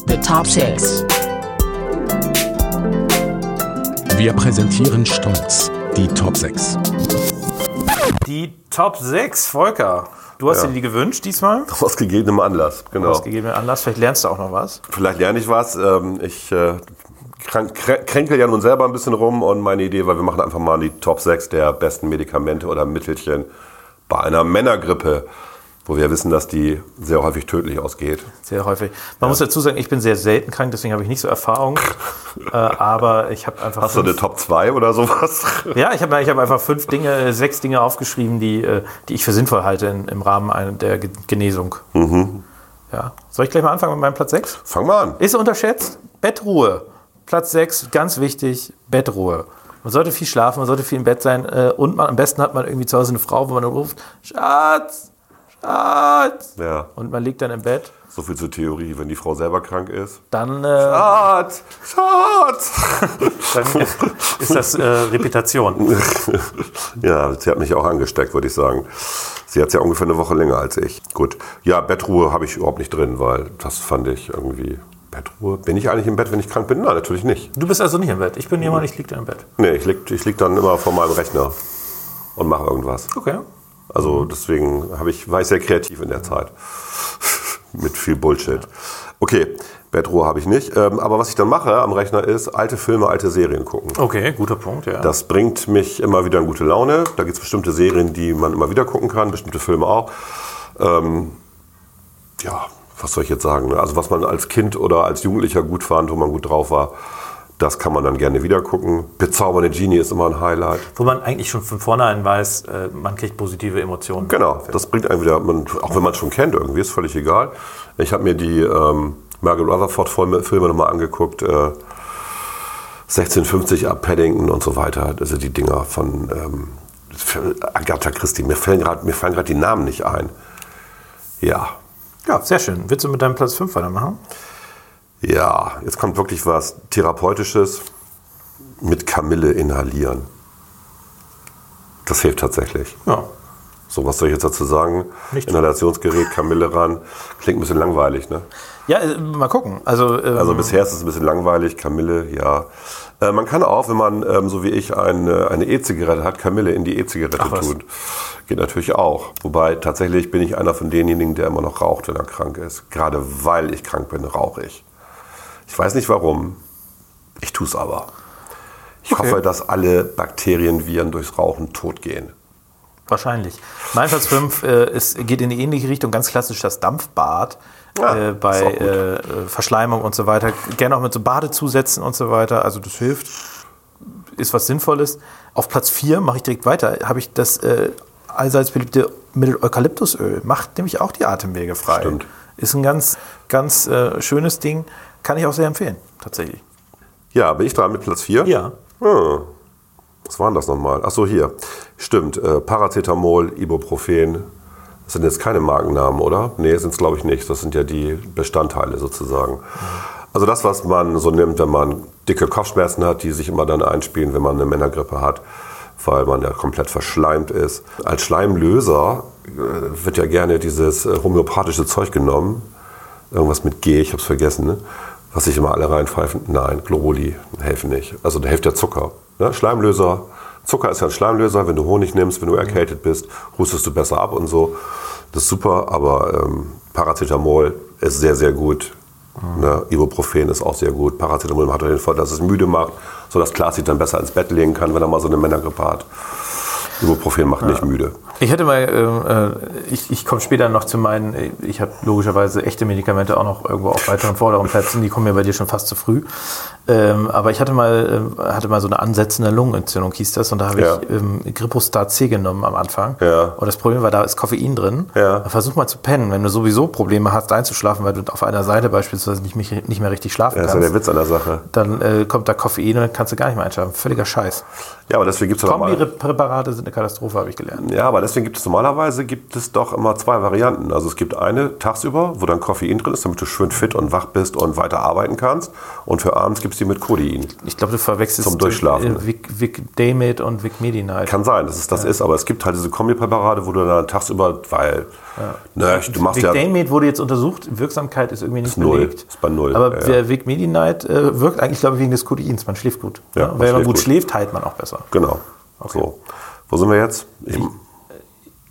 The Top 6 Wir präsentieren stolz die Top 6. Die Top 6, Volker. Du hast ja. dir die gewünscht diesmal? Aus gegebenem Anlass, genau. Aus gegebenem Anlass. Vielleicht lernst du auch noch was. Vielleicht lerne ich was. Ähm, ich äh, kränkel ja nun selber ein bisschen rum und meine Idee war, wir machen einfach mal die Top 6 der besten Medikamente oder Mittelchen bei einer Männergrippe wo wir wissen, dass die sehr häufig tödlich ausgeht. Sehr häufig. Man ja. muss dazu sagen, ich bin sehr selten krank, deswegen habe ich nicht so Erfahrung. äh, aber ich habe einfach. Hast fünf, du eine Top 2 oder sowas? ja, ich habe ich hab einfach fünf Dinge, sechs Dinge aufgeschrieben, die, äh, die ich für sinnvoll halte in, im Rahmen der Genesung. Mhm. Ja. Soll ich gleich mal anfangen mit meinem Platz 6? Fang mal an. Ist unterschätzt? Bettruhe. Platz 6, ganz wichtig, Bettruhe. Man sollte viel schlafen, man sollte viel im Bett sein äh, und man, am besten hat man irgendwie zu Hause eine Frau, wo man ruft, Schatz, Arzt! Ja, Und man liegt dann im Bett. so viel zur Theorie. Wenn die Frau selber krank ist. Dann, äh, Schatz! Schatz! dann ist das äh, Reputation. Ja, sie hat mich auch angesteckt, würde ich sagen. Sie hat ja ungefähr eine Woche länger als ich. Gut. Ja, Bettruhe habe ich überhaupt nicht drin, weil das fand ich irgendwie. Bettruhe? Bin ich eigentlich im Bett, wenn ich krank bin? Nein, natürlich nicht. Du bist also nicht im Bett. Ich bin jemand, ich liege dann im Bett. Nee, ich lieg, ich lieg dann immer vor meinem Rechner und mache irgendwas. Okay. Also deswegen habe ich, war ich sehr kreativ in der Zeit. Mit viel Bullshit. Okay, Bettruhe habe ich nicht. Ähm, aber was ich dann mache am Rechner ist, alte Filme, alte Serien gucken. Okay, guter Punkt, ja. Das bringt mich immer wieder in gute Laune. Da gibt es bestimmte Serien, die man immer wieder gucken kann, bestimmte Filme auch. Ähm, ja, was soll ich jetzt sagen? ne? Also was man als Kind oder als Jugendlicher gut fand, wo man gut drauf war, das kann man dann gerne wieder gucken. Bezaubernde Genie ist immer ein Highlight. Wo man eigentlich schon von vornherein weiß, äh, man kriegt positive Emotionen. Genau, das bringt einen wieder, man, auch wenn man es schon kennt irgendwie, ist völlig egal. Ich habe mir die ähm, Margaret Rutherford-Filme Filme nochmal angeguckt. Äh, 1650 ab Paddington und so weiter. Also die Dinger von ähm, Agatha Christie. Mir fallen gerade mir fallen gerade die Namen nicht ein. Ja, Ja, sehr schön. Willst du mit deinem Platz 5 weitermachen? ja, jetzt kommt wirklich was Therapeutisches mit Kamille inhalieren. Das hilft tatsächlich. Ja. So, was soll ich jetzt dazu sagen? Nichts. Inhalationsgerät, Kamille ran. Klingt ein bisschen langweilig, ne? Ja, äh, mal gucken. Also, ähm, Also bisher ist es ein bisschen langweilig, Kamille, ja. Äh, man kann auch, wenn man, ähm, so wie ich, eine eine E-Zigarette hat, Kamille in die E-Zigarette tun. Geht natürlich auch. Wobei tatsächlich bin ich einer von denjenigen, der immer noch raucht, wenn er krank ist. Gerade weil ich krank bin, rauche ich. Ich weiß nicht warum. Ich tue es aber. Ich Okay. hoffe, dass alle Bakterien, Viren durchs Rauchen tot gehen. Wahrscheinlich. Mein Platz 5 äh, ist, geht in die ähnliche Richtung, ganz klassisch das Dampfbad. Ah, äh, bei äh, äh, Verschleimung und so weiter. Gerne auch mit so Badezusätzen und so weiter. Also das hilft. Ist was Sinnvolles. Auf Platz 4 mache ich direkt weiter. Habe ich das äh, allseits beliebte Mittel Eukalyptusöl. Macht nämlich auch die Atemwege frei. Stimmt. Ist ein ganz, ganz äh, schönes Ding. Kann ich auch sehr empfehlen, tatsächlich. Ja, bin ich dran mit Platz 4? Ja. Hm. Was waren das nochmal? Ach so, hier. Stimmt. Äh, Paracetamol, Ibuprofen. Das sind jetzt keine Markennamen, oder? Nee, sind es glaube ich nicht. Das sind ja die Bestandteile sozusagen. Also das, was man so nimmt, wenn man dicke Kopfschmerzen hat, die sich immer dann einspielen, wenn man eine Männergrippe hat, weil man ja komplett verschleimt ist. Als Schleimlöser äh, wird ja gerne dieses äh, homöopathische Zeug genommen. Irgendwas mit G, ich habe es vergessen. Ne? Was sich immer alle reinpfeifen. Nein, Gloroli helfen nicht. Also da hilft der Zucker. Ne? Schleimlöser. Zucker ist ja ein Schleimlöser. Wenn du Honig nimmst, wenn du erkältet bist, hustest du besser ab und so. Das ist super, aber ähm, Paracetamol ist sehr, sehr gut. Ne? Ibuprofen ist auch sehr gut. Paracetamol hat den Vorteil, dass es müde macht, sodass Klaas sich dann besser ins Bett legen kann, wenn er mal so eine Männergrippe hat. Ibuprofen macht nicht müde. Ich hätte mal, äh, äh, ich, ich komme später noch zu meinen, ich habe logischerweise echte Medikamente auch noch irgendwo auf weiteren vorderen Plätzen, die kommen mir bei dir schon fast zu früh. Ähm, aber ich hatte mal, äh, hatte mal so eine ansetzende Lungenentzündung, hieß das, und da habe Ja. ich ähm, Gripostat C genommen am Anfang. Ja. Und das Problem war, da ist Koffein drin. Ja. Versuch mal zu pennen, wenn du sowieso Probleme hast einzuschlafen, weil du auf einer Seite beispielsweise nicht, nicht mehr richtig schlafen Das ist ja der kannst. Witz an der Sache. Dann äh, kommt da Koffein und dann kannst du gar nicht mehr einschlafen. Völliger Scheiß. Ja, aber deswegen gibt es Kombi-Präparate sind eine Katastrophe, habe ich gelernt. Ja, aber deswegen gibt es normalerweise gibt es doch immer zwei Varianten. Also es gibt eine tagsüber, wo dann Koffein drin ist, damit du schön fit und wach bist und weiter arbeiten kannst. Und für abends gibt es die mit Codein. Ich glaube, du verwechselst Zum Durchschlafen. äh, Vic, Vic Damate und Vic Medi-Night. Kann sein, dass es das ist, aber es gibt halt diese Kombipräparate, wo du dann tagsüber, weil, ne, du machst Vic ja, Damate wurde jetzt untersucht, Wirksamkeit ist irgendwie nicht Ist null. belegt. Ist bei null, Aber ja, der Vic Medi-Night äh, wirkt eigentlich, glaube ich, wegen des Codeins. Man schläft gut. Ja, Ja, man Wenn man gut gut. schläft, heilt man auch besser. genau, so. Wo sind wir jetzt? Im,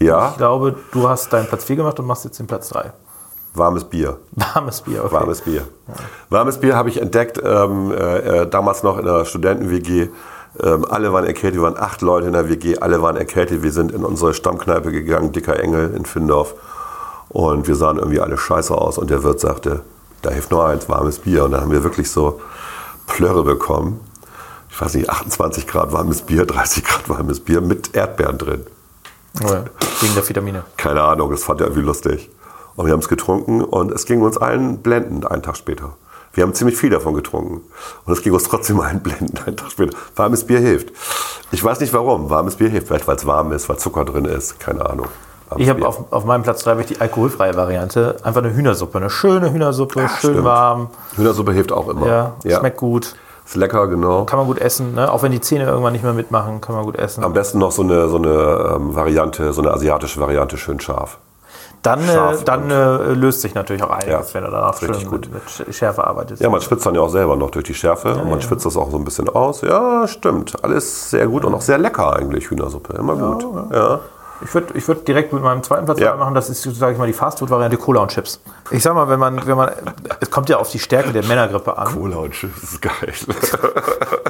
ja, Ich glaube, du hast deinen Platz 4 gemacht und machst jetzt den Platz 3. warmes Bier. Warmes Bier, okay. Warmes Bier. Warmes Bier habe ich entdeckt, ähm, äh, äh, damals noch in der Studenten-WG. Ähm, alle waren erkältet, wir waren acht Leute in der WG, alle waren erkältet. Wir sind in unsere Stammkneipe gegangen, Dicker Engel in Findorf. Und wir sahen irgendwie alle scheiße aus. Und der Wirt sagte, da hilft nur eins, warmes Bier. Und dann haben wir wirklich so Plörre bekommen. Ich weiß nicht, 28 Grad warmes Bier, 30 Grad warmes Bier mit Erdbeeren drin. Oh ja, wegen der Vitamine. Keine Ahnung, das fand er irgendwie lustig. Und wir haben es getrunken und es ging uns allen blendend einen Tag später. Wir haben ziemlich viel davon getrunken. Und es ging uns trotzdem allen blendend einen Tag später. Warmes Bier hilft. Ich weiß nicht warum. Warmes Bier hilft. Vielleicht weil es warm ist, weil Zucker drin ist. Keine Ahnung. Ich habe auf, auf meinem Platz 3 habe ich die alkoholfreie Variante. Einfach eine Hühnersuppe. Eine schöne Hühnersuppe, schön stimmt. warm. Hühnersuppe hilft auch immer. Ja, schmeckt gut. Ist lecker, genau. Kann man gut essen. Ne? Auch wenn die Zähne irgendwann nicht mehr mitmachen, kann man gut essen. Am besten noch so eine, so eine ähm, Variante, so eine asiatische Variante, schön scharf. Dann, äh, scharf dann äh, löst sich natürlich auch einiges, Ja, wenn er danach richtig schön gut. mit, Schärfe arbeitet. Ja, man schwitzt dann ja auch selber noch durch die Schärfe und man schwitzt das auch so ein bisschen aus. Ja, stimmt. Alles sehr gut und auch sehr lecker eigentlich, Hühnersuppe. Immer gut. Ja. Ich würde ich würd direkt mit meinem zweiten Platz Ja. machen, das ist, sage ich mal, die Fastfood-Variante Cola und Chips. Ich sag mal, wenn man, wenn man, es kommt ja auf die Stärke der Männergrippe an. Cola und Chips ist geil.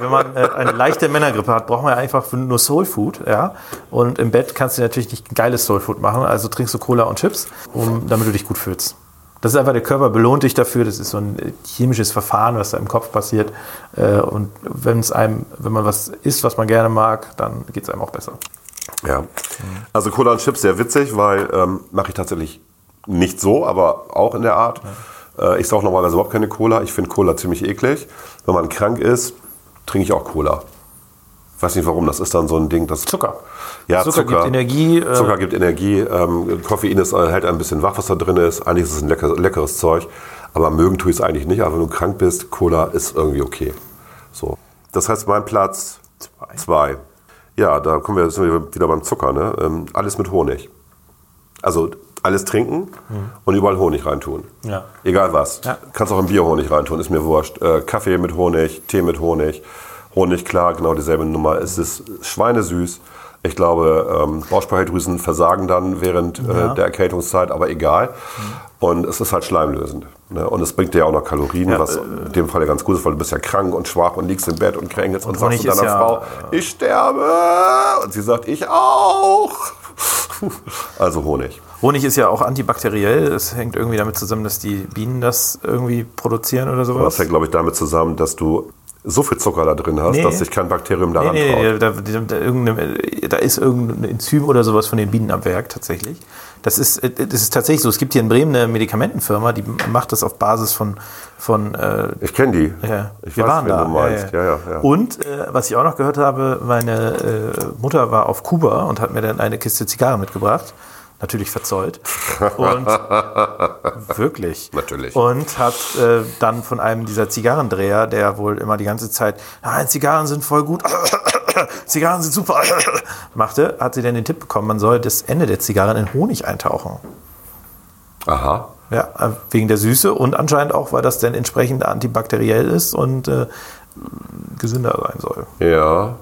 Wenn man äh, eine leichte Männergrippe hat, braucht man ja einfach nur Soul Food, ja. Und im Bett kannst du natürlich nicht geiles Soul Food machen, also trinkst du Cola und Chips, um, damit du dich gut fühlst. Das ist einfach, der Körper belohnt dich dafür, das ist so ein äh, chemisches Verfahren, was da im Kopf passiert. Äh, Und wenn es einem, wenn man was isst, was man gerne mag, dann geht es einem auch besser. Ja. Also Cola und Chips sehr witzig, weil ähm, mache ich tatsächlich nicht so, aber auch in der Art. Äh, ich sauge normalerweise überhaupt keine Cola. Ich finde Cola ziemlich eklig. Wenn man krank ist, trinke ich auch Cola. Weiß nicht warum, das ist dann so ein Ding, das Zucker. Ja, Zucker gibt Energie, äh, Zucker gibt Energie. Ähm, Koffein ist, äh, hält ein bisschen wach, was da drin ist. Eigentlich ist es ein lecker, leckeres Zeug. Aber mögen tue ich es eigentlich nicht. Aber wenn du krank bist, Cola ist irgendwie okay. So. Das heißt, mein Platz zwei. Ja, da kommen wir, sind wir wieder beim Zucker. Ne? Ähm, alles mit Honig. Also alles trinken und überall Honig reintun. Ja. Egal was. Ja. Kannst auch im Bier Honig reintun, ist mir wurscht. Äh, Kaffee mit Honig, Tee mit Honig. Honig, klar, genau dieselbe Nummer. Es ist schweinesüß. Ich glaube, ähm, Bauchspeicheldrüsen versagen dann während Ja. äh, der Erkältungszeit, aber egal. Und es ist halt schleimlösend. Ne? Und es bringt dir ja auch noch Kalorien, Ja, was äh, in dem Fall ja ganz gut ist, weil du bist ja krank und schwach und liegst im Bett und kränkelst und, Honig sagst zu deiner ja, Frau, ich sterbe. Und sie sagt, ich auch. also Honig. Honig ist ja auch antibakteriell. Das hängt irgendwie damit zusammen, dass die Bienen das irgendwie produzieren oder Das sowas. hängt, glaube ich, damit zusammen, dass du so viel Zucker da drin hast, Nee. dass sich kein Bakterium daran Nee, nee, traut. nee, da, da, da, ist irgendein Enzym oder sowas von den Bienen am Werk tatsächlich. Das ist, äh, das ist tatsächlich so. Es gibt hier in Bremen eine Medikamentenfirma, die macht das auf Basis von, von äh, Ich kenne die. ja, Ich wir weiß, waren da. du meinst. Ja, ja, ja. Und äh, was ich auch noch gehört habe, meine äh, Mutter war auf Kuba und hat mir dann eine Kiste Zigarren mitgebracht. Natürlich verzollt. Und wirklich. Natürlich. Und hat äh, dann von einem dieser Zigarrendreher, der wohl immer die ganze Zeit, nein, Zigarren sind voll gut, Zigarren sind super, machte, hat sie dann den Tipp bekommen, man soll das Ende der Zigarren in Honig eintauchen. Aha. Ja, äh, wegen der Süße und anscheinend auch, weil das dann entsprechend antibakteriell ist und äh, gesünder sein soll. Ja.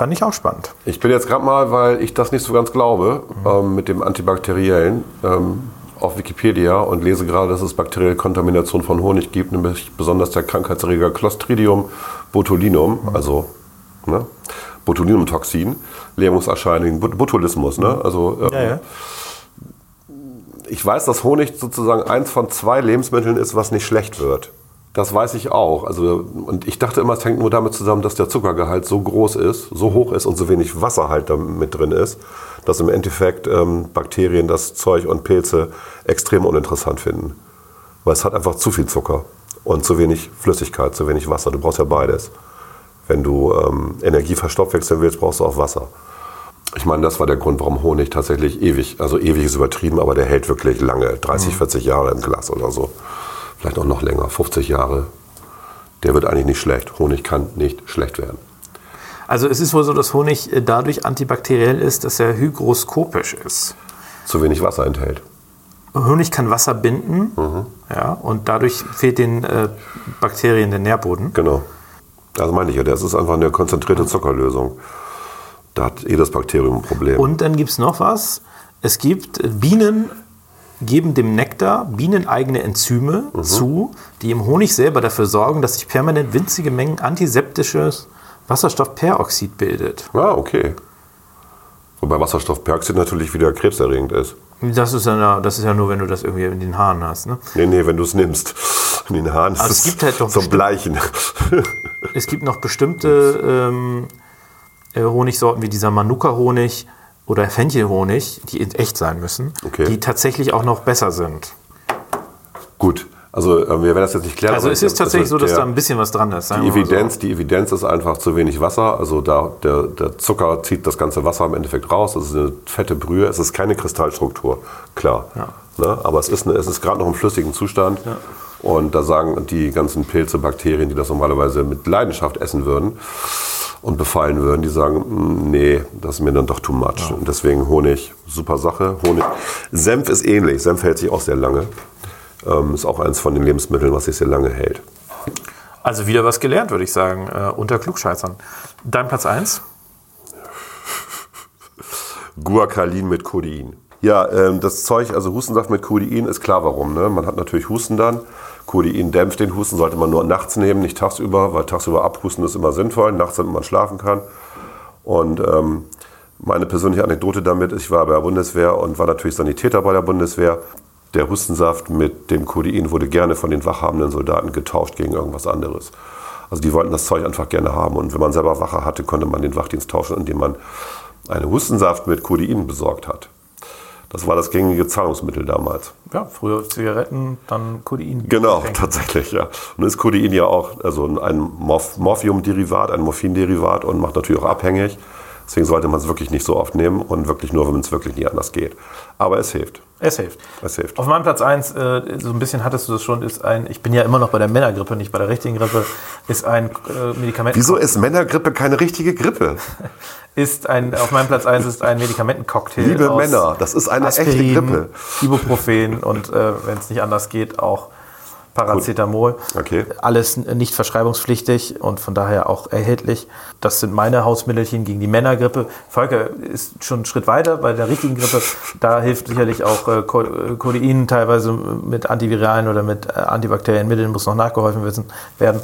Fand ich auch spannend. Ich bin jetzt gerade mal, weil ich das nicht so ganz glaube, ähm, mit dem Antibakteriellen ähm, auf Wikipedia und lese gerade, dass es bakterielle Kontamination von Honig gibt, nämlich besonders der Krankheitserreger Clostridium botulinum, also ne, Botulinumtoxin, Lähmungserscheinungen, Bot Botulismus. Ne? Also, ähm, Ja, ja. Ich weiß, dass Honig sozusagen eins von zwei Lebensmitteln ist, was nicht schlecht wird. Das weiß ich auch. Also, und ich dachte immer, es hängt nur damit zusammen, dass der Zuckergehalt so groß ist, so hoch ist und so wenig Wasser halt da mit drin ist, dass im Endeffekt ähm, Bakterien das Zeug und Pilze extrem uninteressant finden. Weil es hat einfach zu viel Zucker und zu wenig Flüssigkeit, zu wenig Wasser. Du brauchst ja beides. Wenn du ähm, Energie verstoffwechseln willst, brauchst du auch Wasser. Ich meine, das war der Grund, warum Honig tatsächlich ewig, also ewig ist übertrieben, aber der hält wirklich lange, 30, 40 Jahre im Glas oder so. Vielleicht auch noch länger, 50 Jahre. Der wird eigentlich nicht schlecht. Honig kann nicht schlecht werden. Also es ist wohl so, dass Honig äh, dadurch antibakteriell ist, dass er hygroskopisch ist. Zu wenig Wasser enthält. Honig kann Wasser binden, ja, und dadurch fehlt den äh, Bakterien der Nährboden. Genau. Also meine ich ja, das ist einfach eine konzentrierte Zuckerlösung. Da hat jedes Bakterium ein Problem. Und dann gibt es noch was. Es gibt Bienen geben dem Nektar bieneneigene Enzyme zu, die im Honig selber dafür sorgen, dass sich permanent winzige Mengen antiseptisches Wasserstoffperoxid bildet. ah, okay. Wobei Wasserstoffperoxid natürlich wieder krebserregend ist. Das ist, ja, das ist ja nur, wenn du das irgendwie in den Haaren hast. Ne? Nee, nee, wenn du es nimmst. In den Haaren Aber es gibt halt doch zum Bleichen. Es gibt noch bestimmte ähm, äh, Honigsorten wie dieser Manuka-Honig oder Fenchelhonig, die in echt sein müssen, Okay. die tatsächlich auch noch besser sind. Gut, Also äh, wir werden das jetzt nicht klären. Also es ist tatsächlich so, dass der- da ein bisschen was dran ist. Die mal so. Evidenz, die Evidenz ist einfach zu wenig Wasser. Also da, der, der Zucker zieht das ganze Wasser im Endeffekt raus. Das ist eine fette Brühe. Es ist keine Kristallstruktur, klar. Ne? Aber es ist, eine, es ist gerade noch im flüssigen Zustand. Und da sagen die ganzen Pilze, Bakterien, die das normalerweise mit Leidenschaft essen würden und befallen würden, die sagen, "Mm, nee, das ist mir dann doch too much. Und deswegen Honig, super Sache. Honig. Senf ist ähnlich. Senf hält sich auch sehr lange. Ähm, ist auch eins von den Lebensmitteln, was sich sehr lange hält. Also wieder was gelernt, würde ich sagen, äh, unter Klugscheißern. Dein Platz 1? Guacalin mit Codein. Ja, ähm, das Zeug, also Hustensaft mit Codein, ist klar warum. Ne? Man hat natürlich Husten dann. Codein dämpft den Husten, sollte man nur nachts nehmen, nicht tagsüber, weil tagsüber abhusten ist immer sinnvoll, nachts, damit man schlafen kann. Und ähm, meine persönliche Anekdote damit, ich war bei der Bundeswehr und war natürlich Sanitäter bei der Bundeswehr. Der Hustensaft mit dem Codein wurde gerne von den wachhabenden Soldaten getauscht gegen irgendwas anderes. Also die wollten das Zeug einfach gerne haben. Und wenn man selber Wache hatte, konnte man den Wachdienst tauschen, indem man einen Hustensaft mit Codein besorgt hat. Das war das gängige Zahlungsmittel damals. Ja, früher Zigaretten, dann Codein. Genau, tatsächlich, ja. Und ist Codein ja auch also ein Morph Morphium-Derivat, ein Morphin-Derivat und macht natürlich auch abhängig. Deswegen sollte man es wirklich nicht so oft nehmen und wirklich nur, wenn es wirklich nicht anders geht. Aber es hilft. Es hilft. Es hilft. Auf meinem Platz 1, äh, so ein bisschen hattest du das schon, ist ein, ich bin ja immer noch bei der Männergrippe, nicht bei der richtigen Grippe, ist ein äh, Medikament. Wieso ist Männergrippe keine richtige Grippe? Ist ein, auf meinem Platz 1 ist ein Medikamentencocktail. Liebe Männer, das ist eine echte Aspirin, Grippe. Ibuprofen und äh, wenn es nicht anders geht, auch Paracetamol. Okay. Alles nicht verschreibungspflichtig und von daher auch erhältlich. Das sind meine Hausmittelchen gegen die Männergrippe. Volker ist schon einen Schritt weiter bei der richtigen Grippe. Da hilft sicherlich auch äh, äh, Codein teilweise mit Antiviralen oder mit äh, antibakteriellen Mitteln, muss noch nachgeholfen werden.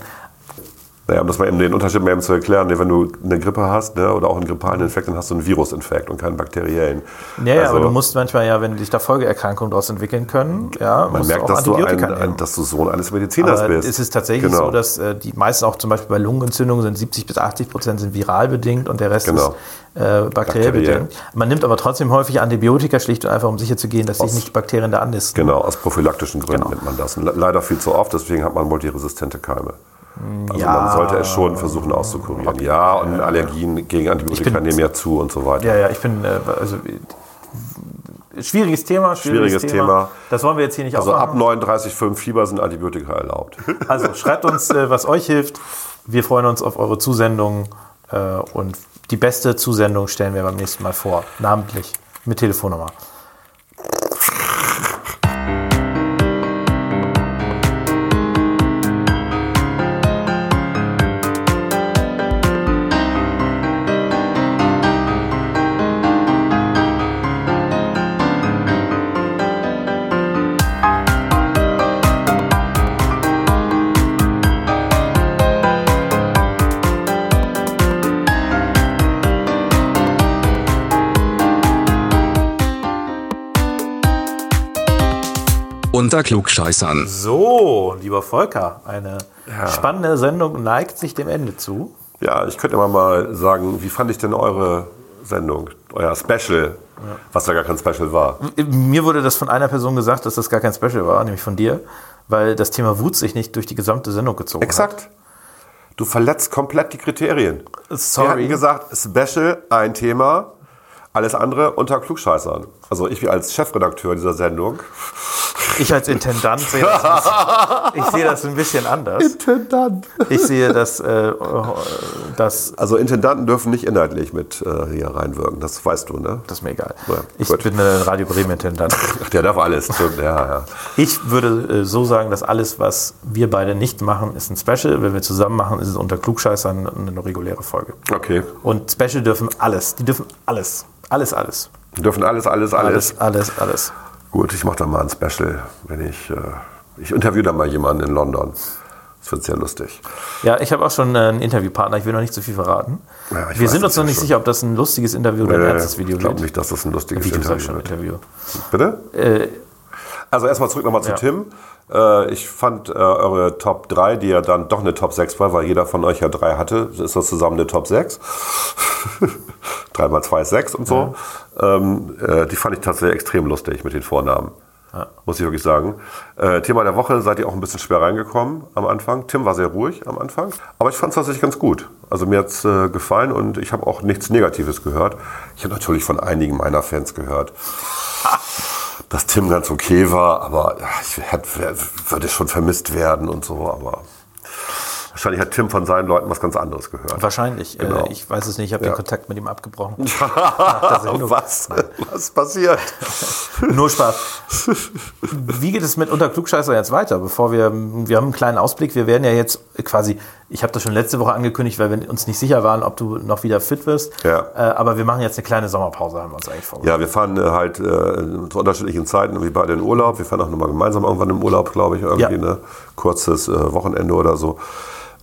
Naja, um das mal eben den Unterschied mal eben zu erklären, wenn du eine Grippe hast ne, oder auch einen grippalen Infekt, dann hast du einen Virusinfekt und keinen bakteriellen. Ja, Also, aber du musst manchmal ja, wenn sich da Folgeerkrankungen daraus entwickeln können, ja, man musst merkt, du auch dass du, ein, ein, dass du Sohn eines Mediziners Aber bist. es ist tatsächlich Genau. so, dass äh, die meisten auch zum Beispiel bei Lungenentzündungen sind 70 bis 80 Prozent sind viral bedingt und der Rest Genau. ist äh, bakteriell Bakteriell. bedingt. Man nimmt aber trotzdem häufig Antibiotika schlicht und einfach, um sicher zu gehen, dass sich Aus- nicht die Bakterien da annisten. Genau, aus prophylaktischen Gründen Genau. nimmt man das. Und le- leider viel zu oft, deswegen hat man multiresistente Keime. Also Ja. man sollte es schon versuchen auszukurieren. Ja, und Allergien gegen Antibiotika nehmen ja zu und so weiter. Ja, ja, ich bin, äh, also, schwieriges Thema, schwieriges, Schwieriges Thema. Das wollen wir jetzt hier nicht Also ab aufmachen. 39,5 Fieber sind Antibiotika erlaubt. Also schreibt uns, äh, was euch hilft. Wir freuen uns auf eure Zusendungen äh, und die beste Zusendung stellen wir beim nächsten Mal vor, namentlich mit Telefonnummer. Unter Klugscheißern. So, lieber Volker, eine spannende Sendung neigt sich dem Ende zu. Ja, ich könnte immer mal sagen, wie fand ich denn eure Sendung, euer Special, was ja gar kein Special war. Mir wurde das von einer Person gesagt, dass das gar kein Special war, nämlich von dir, weil das Thema Wut sich nicht durch die gesamte Sendung gezogen Exakt. Du verletzt komplett die Kriterien. Wir Sorry. hatten gesagt, Special, ein Thema, alles andere unter Klugscheißern. Also ich wie als Chefredakteur dieser Sendung. Ich als Intendant sehe das, ein bisschen- ich sehe das ein bisschen anders. Intendant. Ich sehe das, äh, das, Also Intendanten dürfen nicht inhaltlich mit äh, hier reinwirken, das weißt du, ne? das ist mir egal. Ja, Ich gut. bin äh, Radio Bremen Intendant. Der darf alles. Ja, ja. Ich würde äh, so sagen, dass alles, was wir beide nicht machen, ist ein Special. Wenn wir zusammen machen, ist es unter Klugscheißern eine reguläre Folge. Okay. Und Special dürfen alles. Die dürfen alles. Alles, alles. Wir dürfen alles, alles, alles. Alles, alles, alles. Gut, ich mache da mal ein Special, wenn ich. Äh, ich interview da mal jemanden in London. Das wird sehr lustig. Ja, ich habe auch schon äh, einen Interviewpartner. Ich will noch nicht zu viel verraten. Ja, wir sind uns noch nicht schon. sicher, ob das ein lustiges Interview oder ein Äh, ernstes Video ich glaube wird. nicht, dass das ein lustiges Video Interview schon, wird. Interview. Bitte? Äh, Also erstmal zurück nochmal zu Ja. Tim. Äh, ich fand äh, eure Top 3, die ja dann doch eine Top 6 war, weil jeder von euch ja drei hatte, ist das zusammen eine Top 6. 3 mal 2 ist 6 und so. Ähm, äh, die fand ich tatsächlich extrem lustig mit den Vornamen. muss ich wirklich sagen. Äh, Thema der Woche seid ihr auch ein bisschen schwer reingekommen am Anfang. Tim war sehr ruhig am Anfang, aber ich fand es tatsächlich ganz gut. Also mir hat es äh, gefallen und ich habe auch nichts Negatives gehört. Ich habe natürlich von einigen meiner Fans gehört, dass Tim ganz okay war, aber ja, ich hätte, würde schon vermisst werden und so, aber wahrscheinlich hat Tim von seinen Leuten was ganz anderes gehört. Wahrscheinlich. Genau. Äh, ich weiß es nicht, ich habe Ja. den Kontakt mit ihm abgebrochen. was? Was passiert? Nur Spaß. Wie geht es mit unter Klugscheißer jetzt weiter? Bevor wir, wir haben einen kleinen Ausblick. Wir werden ja jetzt quasi, ich habe das schon letzte Woche angekündigt, weil wir uns nicht sicher waren, ob du noch wieder fit wirst. Ja. Äh, aber wir machen jetzt eine kleine Sommerpause, haben wir uns eigentlich vorgenommen. Ja, wir fahren äh, halt äh, zu unterschiedlichen Zeiten wie beide in Urlaub. Wir fahren auch nochmal gemeinsam irgendwann im Urlaub, glaube ich, irgendwie Ja. ein kurzes äh, Wochenende oder so.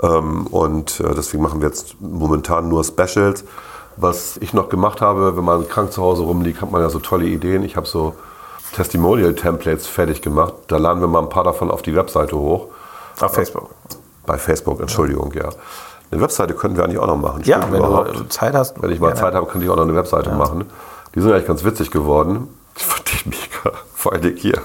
Ähm, und äh, deswegen machen wir jetzt momentan nur Specials. Was ich noch gemacht habe, wenn man krank zu Hause rumliegt, hat man ja so tolle Ideen. Ich habe so Testimonial-Templates fertig gemacht. Da laden wir mal ein paar davon auf die Webseite hoch. Auf Facebook. Bei Facebook, Entschuldigung, ja. Eine Webseite könnten wir eigentlich auch noch machen. Ja, Stimmt wenn überhaupt. du Zeit hast. Wenn ich mal gerne. Zeit habe, könnte ich auch noch eine Webseite machen. Die sind eigentlich ganz witzig geworden. Die fand ich mega. Vor allem hier.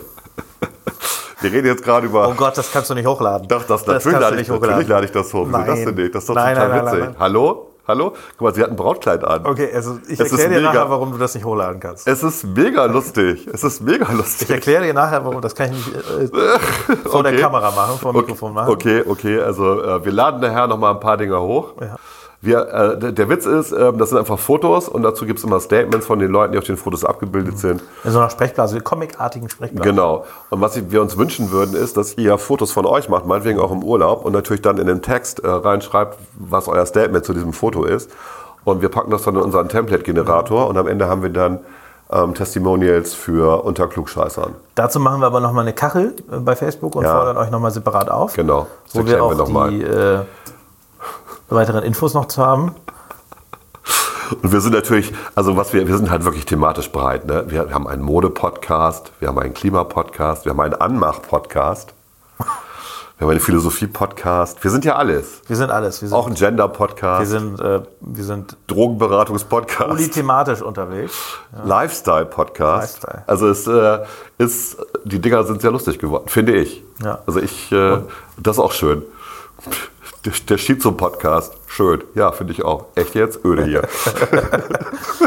Wir reden jetzt gerade über. Oh Gott, das kannst du nicht hochladen. Doch, das, kannst natürlich, lade ich, nicht natürlich hochladen. lade ich das hoch. Wieso das Nein. denn nicht? Das ist doch Nein, total nein, nein, witzig. nein, nein. Hallo? Hallo? Guck mal, sie hat ein Brautkleid an. Okay, also ich erkläre dir mega. nachher, warum du das nicht hochladen kannst. Es ist mega lustig. Es ist mega lustig. Ich erkläre dir nachher, warum das kann ich nicht äh, vor der Okay. Kamera machen, vor dem Mikrofon machen. Okay, okay, also äh, wir laden nachher noch mal ein paar Dinge hoch. Ja. Wir, äh, der, Witz ist, ähm, das sind einfach Fotos und dazu gibt es immer Statements von den Leuten, die auf den Fotos abgebildet sind. In so einer Sprechblase, comicartigen Sprechblase. Genau. Und was wir uns wünschen würden, ist, dass ihr Fotos von euch macht, meinetwegen auch im Urlaub und natürlich dann in den Text äh, reinschreibt, was euer Statement zu diesem Foto ist. Und wir packen das dann in unseren Template-Generator und am Ende haben wir dann ähm, Testimonials für unter Klugscheißern. Dazu machen wir aber nochmal eine Kachel äh, bei Facebook und Ja. fordern euch nochmal separat auf. Genau. Das Wo wir auch wir noch mal. die äh, weiteren Infos noch zu haben. Und wir sind natürlich, also was wir, wir sind halt wirklich thematisch breit. Ne? Wir haben einen Mode-Podcast, wir haben einen Klima-Podcast, wir haben einen Anmach-Podcast, wir haben einen Philosophie-Podcast. Wir sind ja alles. Wir sind alles. Wir sind, Auch ein Gender-Podcast, wir sind, äh, wir sind Drogenberatungs-Podcast. polythematisch unterwegs. Lifestyle-Podcast. Lifestyle. Also es äh, ist, die Dinger sind sehr lustig geworden, finde ich. Ja. Also ich, äh, das ist auch schön. Der, der Schizo-Podcast, schön. Ja, finde ich auch. Echt jetzt? Öde hier.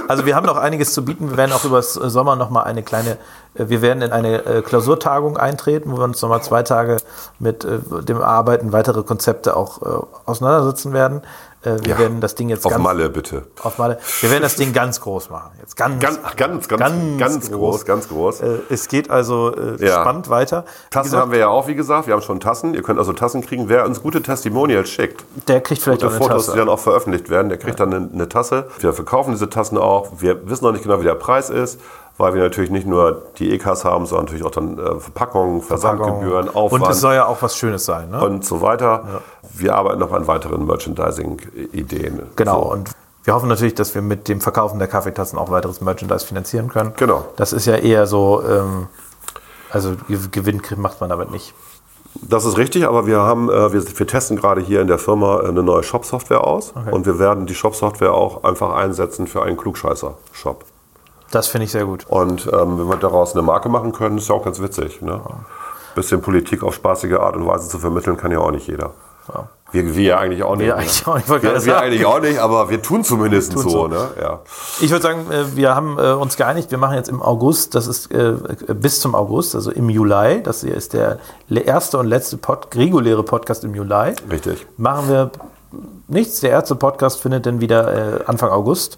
Also wir haben noch einiges zu bieten. Wir werden auch über das Sommer noch mal eine kleine, äh, wir werden in eine äh, Klausurtagung eintreten, wo wir uns noch mal zwei Tage mit äh, dem Arbeiten weitere Konzepte auch auseinandersetzen werden. Äh, Wir Ja. werden das Ding jetzt Auf ganz Malle, bitte. auf Malle. Wir werden das Ding ganz groß machen. Jetzt ganz, Ganz, ganz, ganz, ganz, groß, ganz groß. Äh, Es geht also äh, Ja. spannend weiter. Tassen gesagt, haben wir ja auch, wie gesagt. Wir haben schon Tassen. Ihr könnt also Tassen kriegen. Wer uns gute Testimonials schickt, Der kriegt vielleicht auch eine Fotos, die Tasse. dann auch veröffentlicht werden, der kriegt dann eine, eine Tasse. Wir verkaufen diese Tassen auch. Wir wissen noch nicht genau, wie der Preis ist, weil wir natürlich nicht nur die EKs haben, sondern natürlich auch dann äh, Verpackungen, Versandgebühren, Aufwand. Und es soll ja auch was Schönes sein. Ne? und so weiter. Wir arbeiten noch an weiteren Merchandising-Ideen. Genau, So. und wir hoffen natürlich, dass wir mit dem Verkaufen der Kaffeetassen auch weiteres Merchandise finanzieren können. Genau. Das ist ja eher so, ähm, also Ge- Gewinn macht man damit nicht. Das ist richtig, aber wir haben, äh, wir, wir testen gerade hier in der Firma eine neue Shop-Software aus und wir werden die Shop-Software auch einfach einsetzen für einen Klugscheißer-Shop. Das finde ich sehr gut. Und ähm, wenn wir daraus eine Marke machen können, ist ja auch ganz witzig. Ne? Bisschen Politik auf spaßige Art und Weise zu vermitteln, kann ja auch nicht jeder. Wir, wir eigentlich auch nicht. Wir ne? eigentlich auch nicht, wir, wir eigentlich auch nicht, aber wir tun zumindest tun so. so. Ne? Ja. Ich würde sagen, äh, wir haben äh, uns geeinigt, wir machen jetzt im August, das ist äh, bis zum August, also im Juli, das hier ist der erste und letzte Pod reguläre Podcast im Juli. Richtig. Machen wir nichts. Der erste Podcast findet dann wieder äh, Anfang August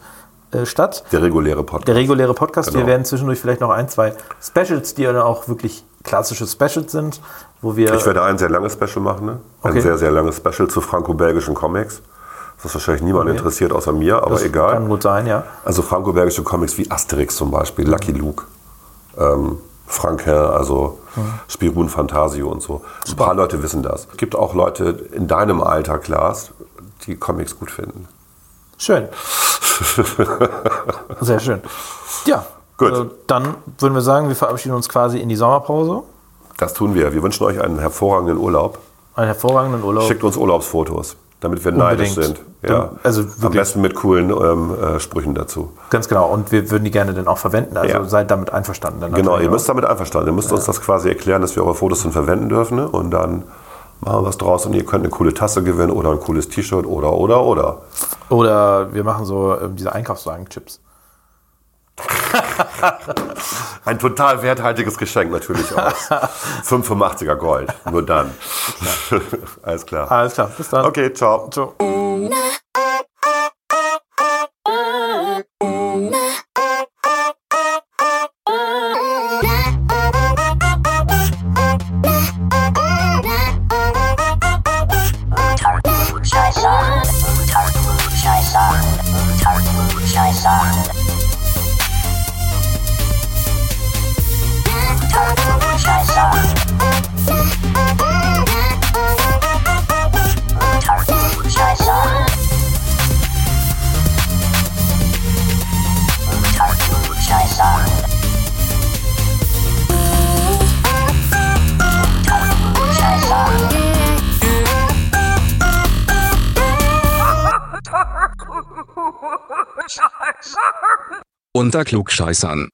äh, statt. Der reguläre Podcast. Der reguläre Podcast. Genau. Wir werden zwischendurch vielleicht noch ein, zwei Specials, die dann auch wirklich klassische Specials sind, wo wir. Ich werde ein sehr langes Special machen. Ne? Ein Okay. sehr, sehr langes Special zu franco-belgischen Comics. Das wahrscheinlich niemand Okay. interessiert außer mir, aber das egal. Kann gut sein, ja. Also franco-belgische Comics wie Asterix zum Beispiel, Lucky Luke, ähm, Franke, also Spirun Fantasio und so. Ein paar Leute wissen das. Es gibt auch Leute in deinem Alter, Klaas, die Comics gut finden. Schön. Sehr schön. Ja. Gut. äh, dann würden wir sagen, wir verabschieden uns quasi in die Sommerpause. Das tun wir. Wir wünschen euch einen hervorragenden Urlaub. Einen hervorragenden Urlaub. Schickt uns Urlaubsfotos. damit wir neidisch Unbedingt. sind. Ja. Also Am wirklich. besten mit coolen ähm, äh, Sprüchen dazu. Ganz genau. Und wir würden die gerne dann auch verwenden. Also Ja. seid damit einverstanden. Genau, ihr müsst damit einverstanden. Ihr müsst uns das quasi erklären, dass wir eure Fotos dann verwenden dürfen. Ne? Und dann machen wir was draus und ihr könnt eine coole Tasse gewinnen oder ein cooles T-Shirt oder, oder, oder. Oder wir machen so ähm, diese Einkaufswagen-Chips. Ein total werthaltiges Geschenk natürlich aus. 85er Gold. Nur dann. Alles klar. Alles klar, bis dann. Okay, ciao. Ciao. Unter Klugscheißern.